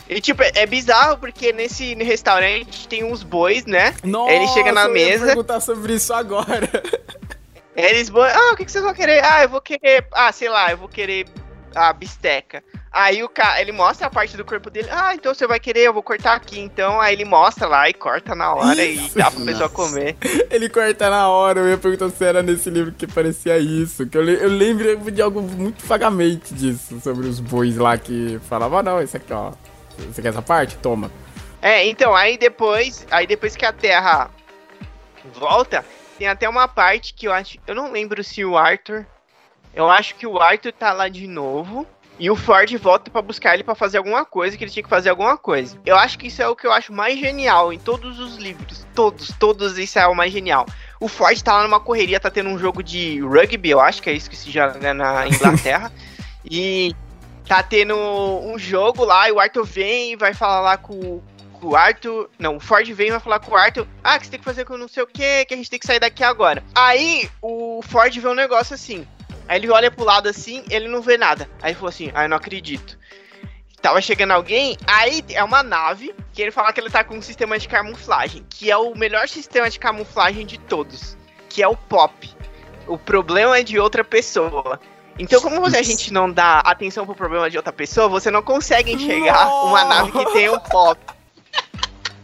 E tipo, é, é bizarro porque nesse restaurante tem uns bois, né? Nossa, ele chega na eu mesa. perguntar sobre isso agora. Eles vão. Ah, o que, que vocês vão querer? Ah, eu vou querer. Ah, sei lá, eu vou querer a bisteca. Aí o cara, ele mostra a parte do corpo dele. Ah, então você vai querer, eu vou cortar aqui. Então, aí ele mostra lá e corta na hora Isso. e dá pra pessoa Nossa. comer. Ele corta na hora, eu ia perguntar se era nesse livro que parecia isso. Que eu, eu lembro de algo muito vagamente disso, sobre os bois lá que falavam, ah, não, esse aqui, ó. Você quer essa parte? Toma. É, então, aí depois. Aí depois que a Terra volta, tem até uma parte que eu acho. Eu não lembro se o Arthur. Eu acho que o Arthur tá lá de novo. E o Ford volta pra buscar ele pra fazer alguma coisa, que ele tinha que fazer alguma coisa. Eu acho que isso é o que eu acho mais genial em todos os livros. Todos, todos isso é o mais genial. O Ford tá lá numa correria, tá tendo um jogo de rugby, eu acho que é isso que se joga na Inglaterra. e tá tendo um jogo lá, e o Arthur vem e vai falar lá com, com o Arthur. Não, o Ford vem e vai falar com o Arthur. Ah, que você tem que fazer com não sei o que, que a gente tem que sair daqui agora. Aí o Ford vê um negócio assim. Aí ele olha pro lado assim, ele não vê nada. Aí ele falou assim: Ah, eu não acredito. Tava chegando alguém, aí é uma nave que ele fala que ele tá com um sistema de camuflagem, que é o melhor sistema de camuflagem de todos, que é o pop. O problema é de outra pessoa. Então, como você, a gente não dá atenção pro problema de outra pessoa, você não consegue enxergar uma nave que tem um pop.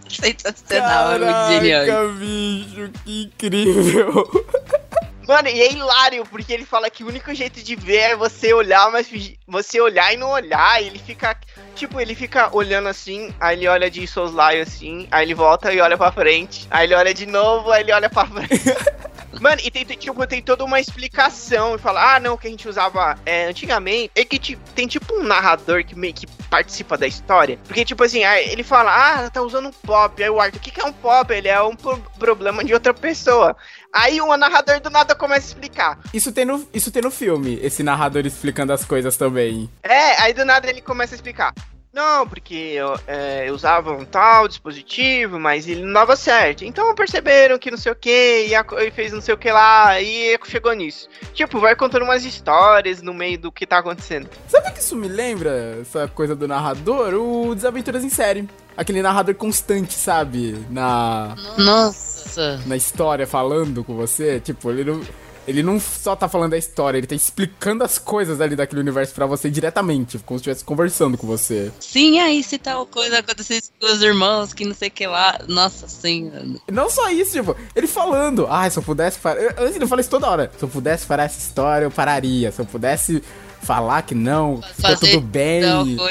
Sensacional, é muito. Caraca, bicho, que incrível. Mano, e é hilário, porque ele fala que o único jeito de ver é você olhar, mas você olhar e não olhar. E ele fica. Tipo, ele fica olhando assim, aí ele olha de soslaio assim, aí ele volta e olha pra frente. Aí ele olha de novo, aí ele olha pra frente. Mano, e tem, tem, tipo, tem toda uma explicação. E fala, ah, não, que a gente usava é, antigamente. É que ti- tem tipo um narrador que meio que participa da história. Porque, tipo assim, ele fala, ah, tá usando um pop. Aí o Arthur, o que, que é um pop? Ele é um pro- problema de outra pessoa. Aí o narrador do nada começa a explicar. Isso tem, no, isso tem no filme, esse narrador explicando as coisas também. É, aí do nada ele começa a explicar. Não, porque eu, é, eu usava um tal dispositivo, mas ele não dava certo. Então perceberam que não sei o que, e, a e fez não sei o que lá, e chegou nisso. Tipo, vai contando umas histórias no meio do que tá acontecendo. Sabe o que isso me lembra, essa coisa do narrador? O Desaventuras em Série. Aquele narrador constante, sabe? Na, Nossa. na história, falando com você. Tipo, ele não, ele não só tá falando da história, ele tá explicando as coisas ali daquele universo pra você diretamente, como se estivesse conversando com você. Sim, aí se tal coisa acontecesse com os irmãos, que não sei o que lá. Nossa senhora. Não só isso, tipo, ele falando, ah, se eu pudesse parar. Antes ele fala isso toda hora. Se eu pudesse parar essa história, eu pararia. Se eu pudesse falar que não, ficou Fazer tudo bem.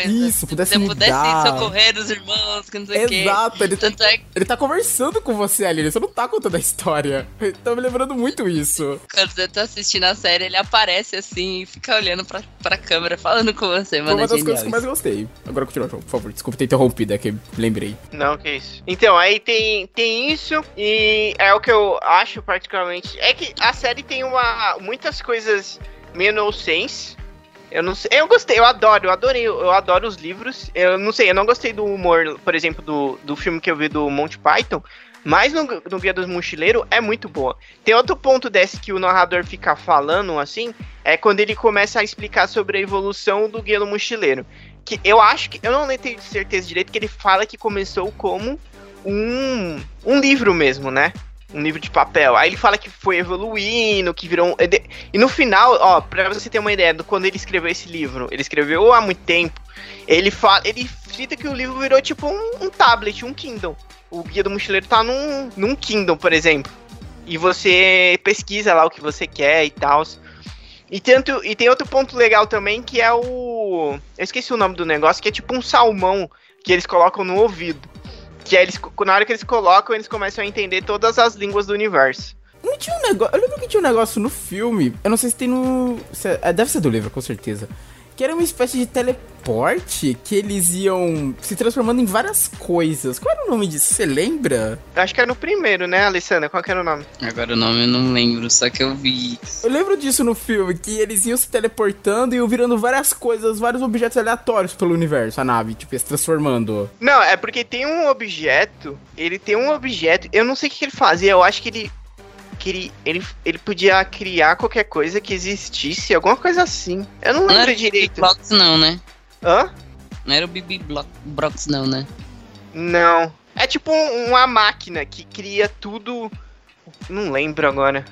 Isso, pudesse Se eu pudesse mudar. socorrer os irmãos, que não sei o que. Exato, ele, Tanto é ele tá conversando com você ali, ele só não tá contando a história. Tá me lembrando muito isso. quando você tá assistindo a série, ele aparece assim e fica olhando pra, pra câmera, falando com você, Foi mano. uma é das genial coisas que eu mais gostei. Agora continua, João, por favor. Desculpa ter interrompido, é que lembrei. Não, que isso. Então, aí tem, tem isso, e é o que eu acho particularmente. É que a série tem uma muitas coisas meio nonsense. Eu não sei. Eu gostei, eu adoro, eu adorei, eu adoro os livros. Eu não sei, eu não gostei do humor, por exemplo, do, do filme que eu vi do Monty Python. Mas no, no Guia dos Mochileiros é muito boa. Tem outro ponto desse que o narrador fica falando assim, é quando ele começa a explicar sobre a evolução do Guia do Mochileiro. Que eu acho que. Eu não tenho certeza direito que ele fala que começou como um, um livro mesmo, né? Um livro de papel. Aí ele fala que foi evoluindo, que virou um. E no final, ó, pra você ter uma ideia do quando ele escreveu esse livro, ele escreveu há muito tempo. Ele fala. Ele cita que o livro virou tipo um, um tablet, um Kindle. O guia do mochileiro tá num, num Kindle, por exemplo. E você pesquisa lá o que você quer e tal. E, tanto, e tem outro ponto legal também que é o. Eu esqueci o nome do negócio, que é tipo um salmão que eles colocam no ouvido. Que aí eles, na hora que eles colocam, eles começam a entender todas as línguas do universo. Não tinha um negócio. Eu lembro que tinha um negócio no filme. Eu não sei se tem no. se é- é, deve ser do livro, com certeza. Que era uma espécie de teleporte que eles iam se transformando em várias coisas. Qual era o nome disso? Você lembra? Acho que era no primeiro, né, Alessandra? Qual que era o nome? Agora o nome eu não lembro, só que eu vi. Eu lembro disso no filme, que eles iam se teleportando e iam virando várias coisas, vários objetos aleatórios pelo universo, a nave, tipo, ia se transformando. Não, é porque tem um objeto, ele tem um objeto, eu não sei o que que ele fazia, eu acho que ele que ele, ele, podia criar qualquer coisa que existisse, alguma coisa assim. Eu não Não lembro era o direito. Blocks não, né? Hã? Não era o Bibi Blo- Brox não, né? Não. É tipo um- uma máquina que cria tudo. Não lembro agora.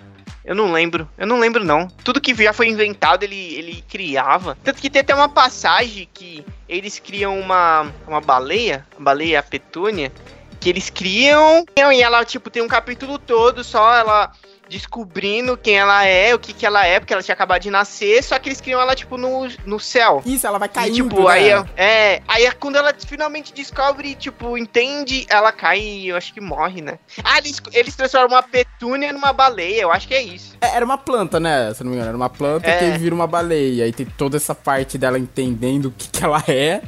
Eu não lembro. Eu não lembro, não. Tudo que já foi inventado, ele, ele criava. Tanto que tem até uma passagem que eles criam uma, uma baleia, a baleia petúnia, que eles criam e ela, tipo, tem um capítulo todo só ela descobrindo quem ela é, o que que ela é, porque ela tinha acabado de nascer, só que eles criam ela, tipo, no, no céu. Isso, ela vai E, caindo, tipo, né? aí, é, aí é quando ela finalmente descobre, tipo, entende, ela cai e eu acho que morre, né? Ah, eles, eles transformam uma petúnia numa baleia, eu acho que é isso. É, Era uma planta, né? Se não me engano, era uma planta É. que vira uma baleia. E tem toda essa parte dela entendendo o que, que ela é.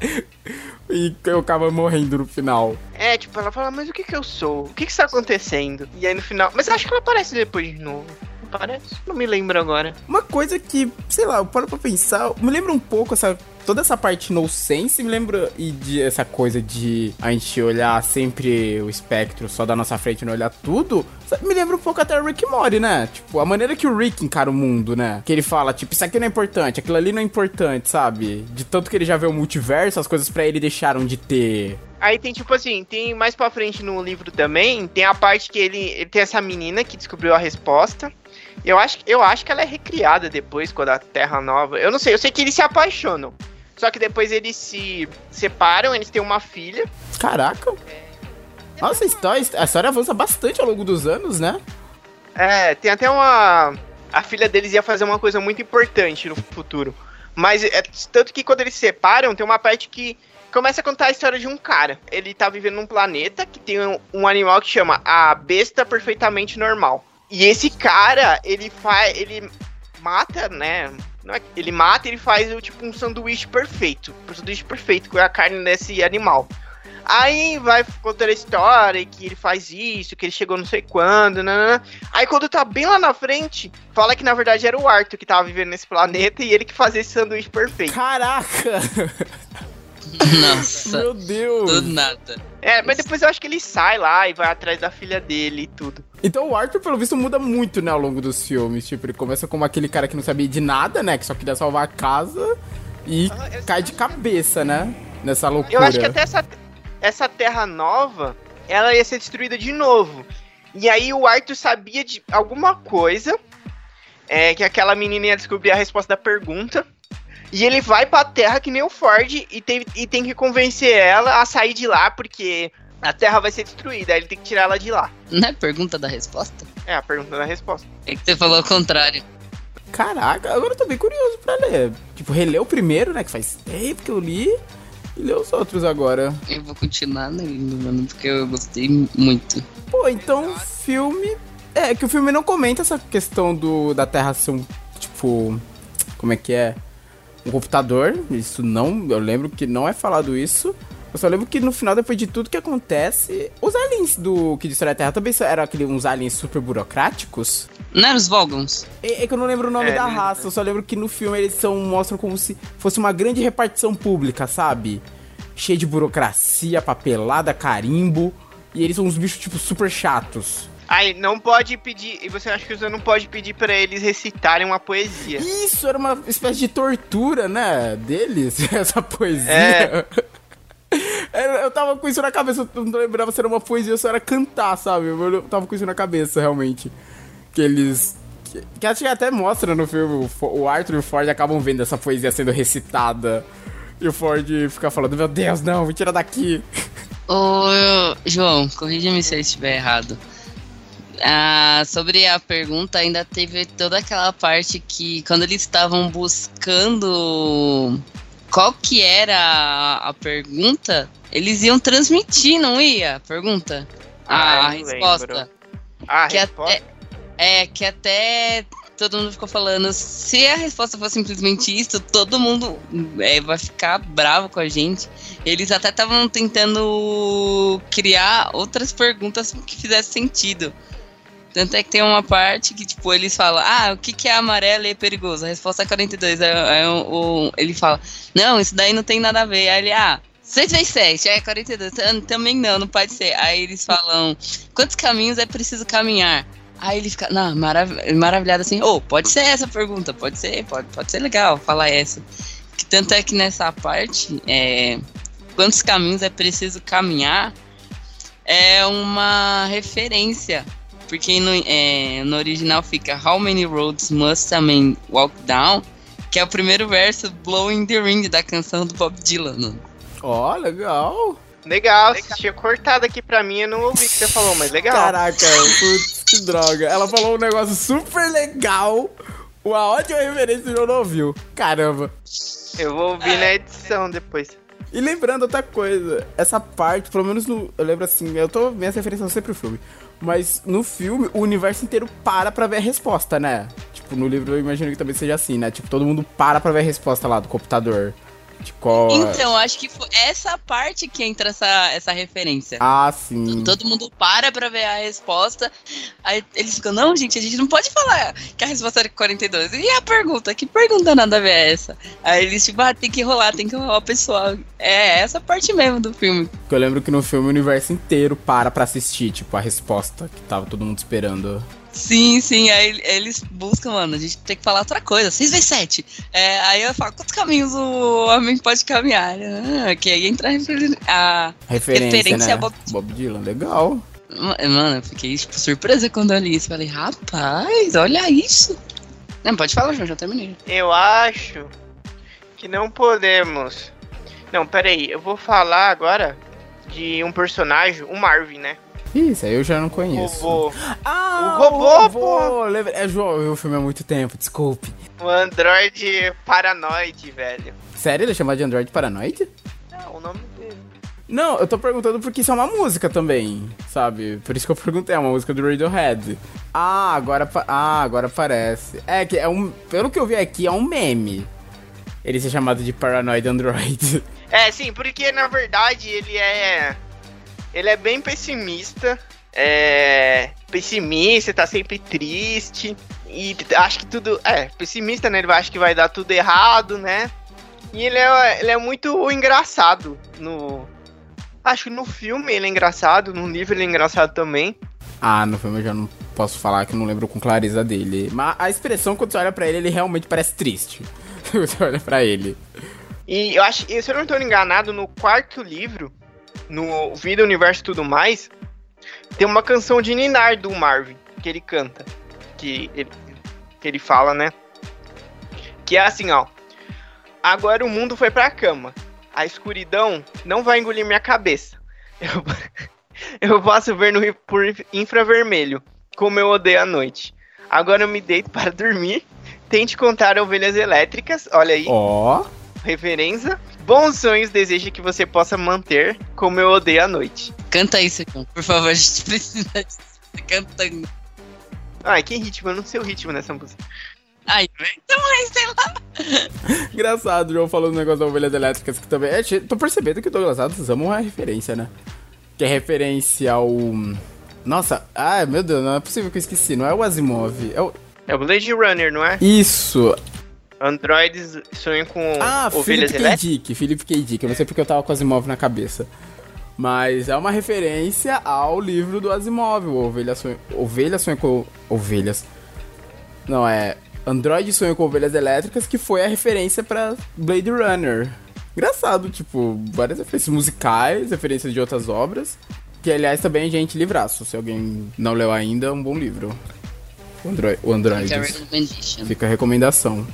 E eu acaba morrendo no final. É, tipo, ela fala, mas o que que eu sou? O que que está acontecendo? E aí no final, mas acho que ela aparece depois de novo. Não parece? Não me lembro agora. Uma coisa que, sei lá, eu paro pra pensar, me lembra um pouco essa. Toda essa parte no sense me lembra e de essa coisa de a gente olhar sempre o espectro só da nossa frente e não olhar tudo. Me lembra um pouco até o Rick Morty, né? Tipo, a maneira que o Rick encara o mundo, né? Que ele fala, tipo, isso aqui não é importante, aquilo ali não é importante, sabe? De tanto que ele já vê o multiverso, as coisas pra ele deixaram de ter. Aí tem tipo assim, tem mais pra frente no livro também, tem a parte que ele, ele tem essa menina que descobriu a resposta. Eu acho, eu acho que ela é recriada depois, quando a Terra Nova. Eu não sei, eu sei que eles se apaixonam. Só que depois eles se separam, eles têm uma filha. Caraca! Nossa, a história, a história avança bastante ao longo dos anos, né? É, tem até uma. A filha deles ia fazer uma coisa muito importante no futuro. Mas é tanto que quando eles se separam, tem uma parte que começa a contar a história de um cara. Ele tá vivendo num planeta que tem um, um animal que chama a besta perfeitamente normal. E esse cara, ele faz. ele mata, né? Não é- ele mata e ele faz o tipo um sanduíche perfeito. Um sanduíche perfeito com a carne desse animal. Aí vai contando a história e que ele faz isso, que ele chegou não sei quando, nanana. Aí quando tá bem lá na frente, fala que na verdade era o Arthur que tava vivendo nesse planeta e ele que fazia esse sanduíche perfeito. Caraca! Nossa, Meu Deus! do nada. É, mas depois eu acho que ele sai lá e vai atrás da filha dele e tudo. Então o Arthur, pelo visto, muda muito, né, ao longo dos filmes. Tipo, ele começa como aquele cara que não sabia de nada, né? Que só queria salvar a casa e cai de cabeça, né? Nessa loucura. Eu acho que até essa, essa Terra Nova, ela ia ser destruída de novo. E aí o Arthur sabia de alguma coisa, é, que aquela menina ia descobrir a resposta da pergunta. E ele vai pra Terra que nem o Ford e tem, e tem que convencer ela a sair de lá, porque a Terra vai ser destruída, aí ele tem que tirar ela de lá. Não é pergunta da resposta? É a pergunta da resposta. É que você falou o contrário. Caraca, agora eu tô bem curioso pra ler. Tipo, reler o primeiro, né? Que faz tempo que eu li. E ler os outros agora. Eu vou continuar lendo, mano, porque eu gostei muito. Pô, então o filme. É, que o filme não comenta essa questão do da Terra ser um. Tipo. Como é que é? Um computador. Isso não. Eu lembro que não é falado isso. Eu só lembro que no final, depois de tudo que acontece, os aliens do que destrói a Terra também eram aqueles uns aliens super burocráticos. Não eram os Vogons? É, é que eu não lembro o nome É, da né? raça, eu só lembro que no filme eles são, mostram como se fosse uma grande repartição pública, sabe? Cheio de burocracia, papelada, carimbo. E eles são uns bichos, tipo, super chatos. Aí não pode pedir. E você acha que você não pode pedir pra eles recitarem uma poesia. Isso era uma espécie de tortura, né? Deles, essa poesia. É. Eu tava com isso na cabeça, eu não lembrava se era uma poesia ou se era cantar, sabe? Eu tava com isso na cabeça, realmente. Que eles. Que, acho que até mostra no filme, o Arthur e o Ford acabam vendo essa poesia sendo recitada. E o Ford fica falando: Meu Deus, não, me tira daqui. Ô, João, corrija-me se eu estiver errado. Ah, sobre a pergunta, ainda teve toda aquela parte que quando eles estavam buscando qual que era a, a pergunta, eles iam transmitir, não ia? A pergunta? Ah, a eu não resposta. lembro. Ah, Que resposta? até, é, que até todo mundo ficou falando, se a resposta for simplesmente isso, todo mundo é, vai ficar bravo com a gente. Eles até estavam tentando criar outras perguntas que fizessem sentido. Tanto é que tem uma parte que, tipo, eles falam, ah, o que, que é amarelo e é perigoso? A resposta é 42. Aí, aí o, o, ele fala, não, isso daí não tem nada a ver. Aí ele, ah, 6 vezes 7, é 42. Também não, não pode ser. Aí eles falam, quantos caminhos é preciso caminhar? Aí ele fica, não, marav maravilhado assim, ô, oh, pode ser essa pergunta, pode ser, pode, pode ser legal falar essa. Que tanto é que nessa parte, é, quantos caminhos é preciso caminhar, é uma referência porque no, é, no original fica How many roads must a man walk down? Que é o primeiro verso Blowing the Wind da canção do Bob Dylan. Ó, oh, legal. Legal, você tinha cortado aqui pra mim, eu não ouvi o que você falou, mas legal. Caraca, putz, que droga. Ela falou um negócio super legal, uma ótima referência e eu não ouviu. Caramba. Eu vou ouvir na edição depois. E lembrando outra coisa, essa parte, pelo menos no. Eu lembro assim, eu tô. Minhas referências são sempre o filme. Mas no filme, o universo inteiro para pra ver a resposta, né? Tipo, no livro eu imagino que também seja assim, né? Tipo, todo mundo para pra ver a resposta lá do computador. De qual... Então, acho que foi essa parte que entra essa, essa referência. Ah, sim. Todo mundo para pra ver a resposta. Aí eles ficam, não, gente, a gente não pode falar que a resposta era 42. E a pergunta? Que pergunta nada a ver é essa? Aí eles, tipo, ah, tem que rolar, tem que rolar o pessoal. É essa parte mesmo do filme. Eu lembro que no filme o universo inteiro para pra assistir, tipo, a resposta que tava todo mundo esperando. Sim, sim, aí eles buscam, mano, a gente tem que falar outra coisa, 6 vezes 7. É, aí eu falo, quantos caminhos o homem pode caminhar? Ah, que aí entra a referência, referência né? a Bob... Bob Dylan, legal. Mano, eu fiquei tipo, surpresa quando eu li isso. Falei, rapaz, olha isso. Não, pode falar, João, já terminei. Eu acho que não podemos. Não, peraí, eu vou falar agora de um personagem, o Marvin, né? Isso, aí eu já não conheço. O robô. Ah, o robô, o robô. pô! É, João, eu vi o filme há muito tempo, desculpe. O Android Paranoide, velho. Sério, ele é chamado de Android Paranoide? É, o nome dele. Não, eu tô perguntando porque isso é uma música também, sabe? Por isso que eu perguntei, é uma música do Radiohead. Ah, agora, ah, agora parece. É que é um, pelo que eu vi aqui, é um meme. Ele ser chamado de Paranoid Android. É, sim, porque na verdade ele é ele é bem pessimista. É. Pessimista, tá sempre triste. E acho que tudo. É, pessimista, né? Ele acha que vai dar tudo errado, né? E ele é, ele é muito engraçado no. Acho que no filme ele é engraçado, no livro ele é engraçado também. Ah, no filme eu já não posso falar que eu não lembro com clareza dele. Mas a expressão quando você olha pra ele, ele realmente parece triste. você olha pra ele. E eu acho, se eu não estou enganado, no quarto livro, no Vida, Universo e tudo mais, tem uma canção de Ninar do Marvin, que ele canta. Que ele, que ele fala, né? Que é assim, ó. Agora o mundo foi pra cama. A escuridão não vai engolir minha cabeça. Eu, eu posso ver no, por infravermelho, como eu odeio a noite. Agora eu me deito para dormir. Tente contar ovelhas elétricas, olha aí. Ó. Oh referência. Bons sonhos, desejo que você possa manter, como eu odeio a noite. Canta isso, por favor, a gente precisa disso. Cantando. Ai, que ritmo? Eu não sei o ritmo nessa música. Ai, então, sei lá. Engraçado, o João falando do negócio das ovelhas elétricas que também. É, tô percebendo que o Douglas Adams ama uma referência, né? Que é referência ao. Nossa, ai meu Deus, não é possível que eu esqueci. Não é o Asimov. É o. É o Blade Runner, não é? Isso. Androids sonham com ah, ovelhas Philip K. Dick, Philip K. Dick. Eu não sei porque eu tava com o Asimov na cabeça. Mas é uma referência ao livro do Asimov, o Ovelha Sonha, Ovelha sonha com... Ovelhas. Não, é... Android sonha com ovelhas elétricas, que foi a referência para Blade Runner. Engraçado, tipo, várias referências musicais, referências de outras obras. Que, aliás, também é gente livraço. Se alguém não leu ainda, é um bom livro. O Android. O Android. Fica a recomendação.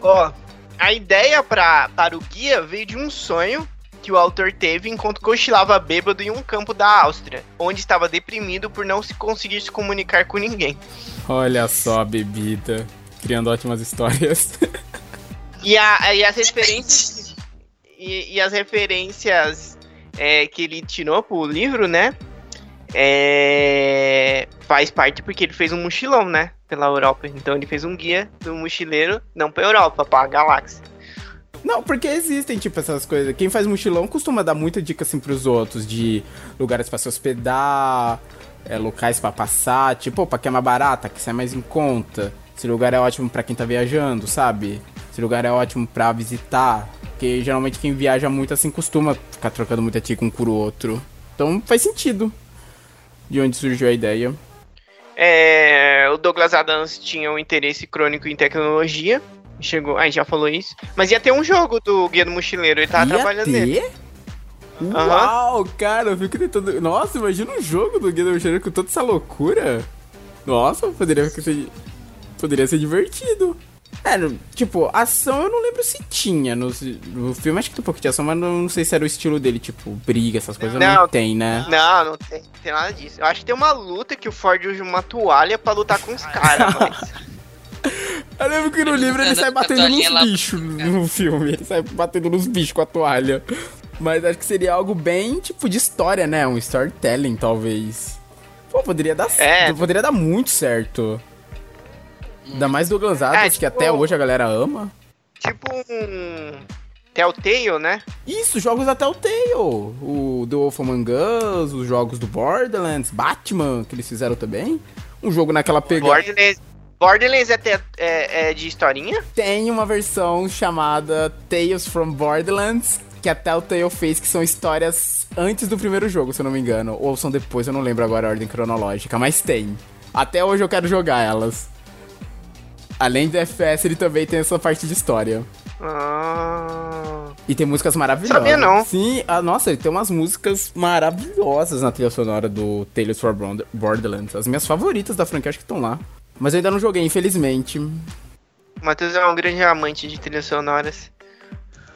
Ó, a ideia pra, para o guia veio de um sonho que o autor teve enquanto cochilava bêbado em um campo da Áustria, onde estava deprimido por não se conseguir se comunicar com ninguém. Olha só a bebida, criando ótimas histórias. e, a, e as referências e, e as referências é, que ele tirou pro livro, né? É, faz parte porque ele fez um mochilão, né? Pela Europa. Então ele fez um guia do mochileiro, não pra Europa, pra galáxia. Não, porque existem, tipo, essas coisas. Quem faz mochilão costuma dar muita dica, assim, pros outros, de lugares pra se hospedar, é, locais pra passar, tipo, opa, que é mais barata, que sai mais em conta. Esse lugar é ótimo pra quem tá viajando, sabe? Esse lugar é ótimo pra visitar. Porque geralmente quem viaja muito, assim, costuma ficar trocando muita dica um por outro. Então faz sentido. De onde surgiu a ideia. É, o Douglas Adams tinha um interesse crônico em tecnologia. Chegou, aí já falou isso. Mas ia ter um jogo do Guia do Mochileiro, ele tava Ia trabalhando ter? nele. Uau, cara, eu fico tentando. Nossa, imagina um jogo do Guia do Mochileiro com toda essa loucura. Nossa, poderia ser. Poderia ser divertido. É, tipo, ação eu não lembro se tinha no, no filme, acho que tem um pouco de ação, mas não, não sei se era o estilo dele, tipo, briga, essas coisas, não, Não. tem, né? Não, não tem, tem nada disso. Eu acho que tem uma luta que o Ford usa uma toalha pra lutar com os caras, mas. Eu lembro que no livro ele sai batendo nos bichos no filme. Ele sai batendo nos bichos com a toalha. Mas acho que seria algo bem, tipo, de história, né? Um storytelling, talvez. Pô, poderia dar, É. poderia dar muito certo. Ainda mais Douglas Adams, É, que tipo- até hoje a galera ama. Tipo um. Telltale, né? Isso, jogos da Telltale. O The Wolf Among Us, os jogos do Borderlands, Batman, que eles fizeram também. Um jogo naquela pegada. Borderlands. Borderlands é, te- é- é de historinha? Tem uma versão chamada Tales from Borderlands, que a Telltale fez, que são histórias antes do primeiro jogo, se eu não me engano. Ou são depois, eu não lembro agora a ordem cronológica, mas tem. Até hoje eu quero jogar elas. Além do FPS, ele também tem essa parte de história. Ah. E tem músicas maravilhosas. Sabia não. Sim, ah, nossa, ele tem umas músicas maravilhosas na trilha sonora do Tales from Bond- Borderlands. As minhas favoritas da franquia acho que estão lá. Mas eu ainda não joguei, infelizmente. O Matheus é um grande amante de trilhas sonoras.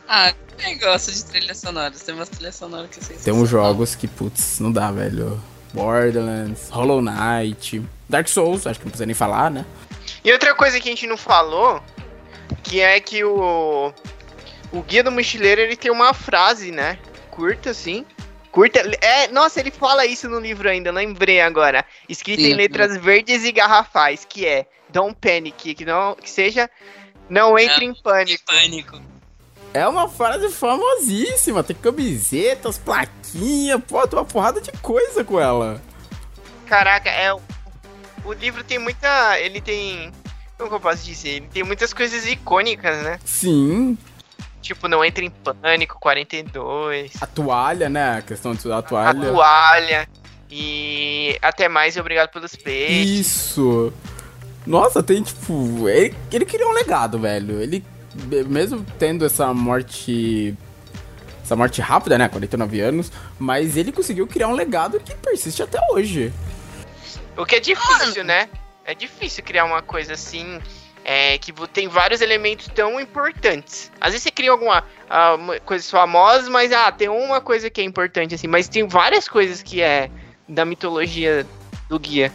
Ah, eu gosto de trilhas sonoras. Tem umas trilhas sonoras que vocês Tem uns jogos que, putz, não dá, velho. Borderlands, Hollow Knight, Dark Souls, acho que não precisa nem falar, né? E outra coisa que a gente não falou, que é que o o guia do mochileiro ele tem uma frase, né? Curta assim. Curta. É, nossa, ele fala isso no livro ainda, eu lembrei agora. Escrito Sim. em letras verdes e garrafais, que é Don't panic, que não que seja não entre em pânico. Pânico. É uma frase famosíssima, tem camisetas, plaquinha, pô, tem uma porrada de coisa com ela. Caraca, é o, livro tem muita, ele tem como que eu posso dizer? Ele tem muitas coisas icônicas, né? Sim, Tipo, não entre em pânico, 42. a toalha, né? A questão da a toalha. toalha e até mais obrigado pelos peixes. Isso. Nossa, tem tipo. Ele, ele criou um legado, velho. Ele, mesmo tendo essa morte. Essa morte rápida, né? 49 anos. Mas ele conseguiu criar um legado que persiste até hoje. O que é difícil, né? É difícil criar uma coisa assim. É, que tem vários elementos tão importantes. Às vezes você cria alguma uma coisa famosa, mas ah, tem uma coisa que é importante assim, mas tem várias coisas que é da mitologia do guia.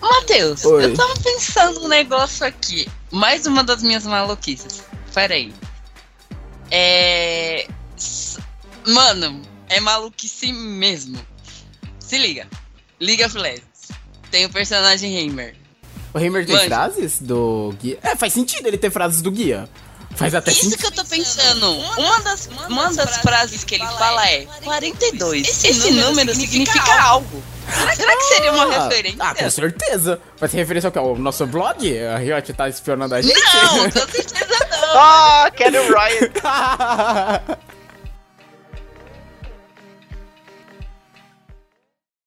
Matheus, Oi. eu tava pensando um negócio aqui. Mais uma das minhas maluquices. Pera aí. É. Mano, é maluquice mesmo. Se liga. League of Legends. Tem o personagem Heimer. O Heimer tem Manja. frases do guia? É, faz sentido ele ter frases do guia. Faz até Isso sentido. que eu tô pensando. Uma das, uma das frases que ele fala é 42. Esse, número significa algo. Será que seria uma Ah, referência? Ah, com certeza. Vai ter referência ao quê? Ao nosso blog? A Riot tá espionando a gente? Não, com certeza não. Ah, quero o Riot.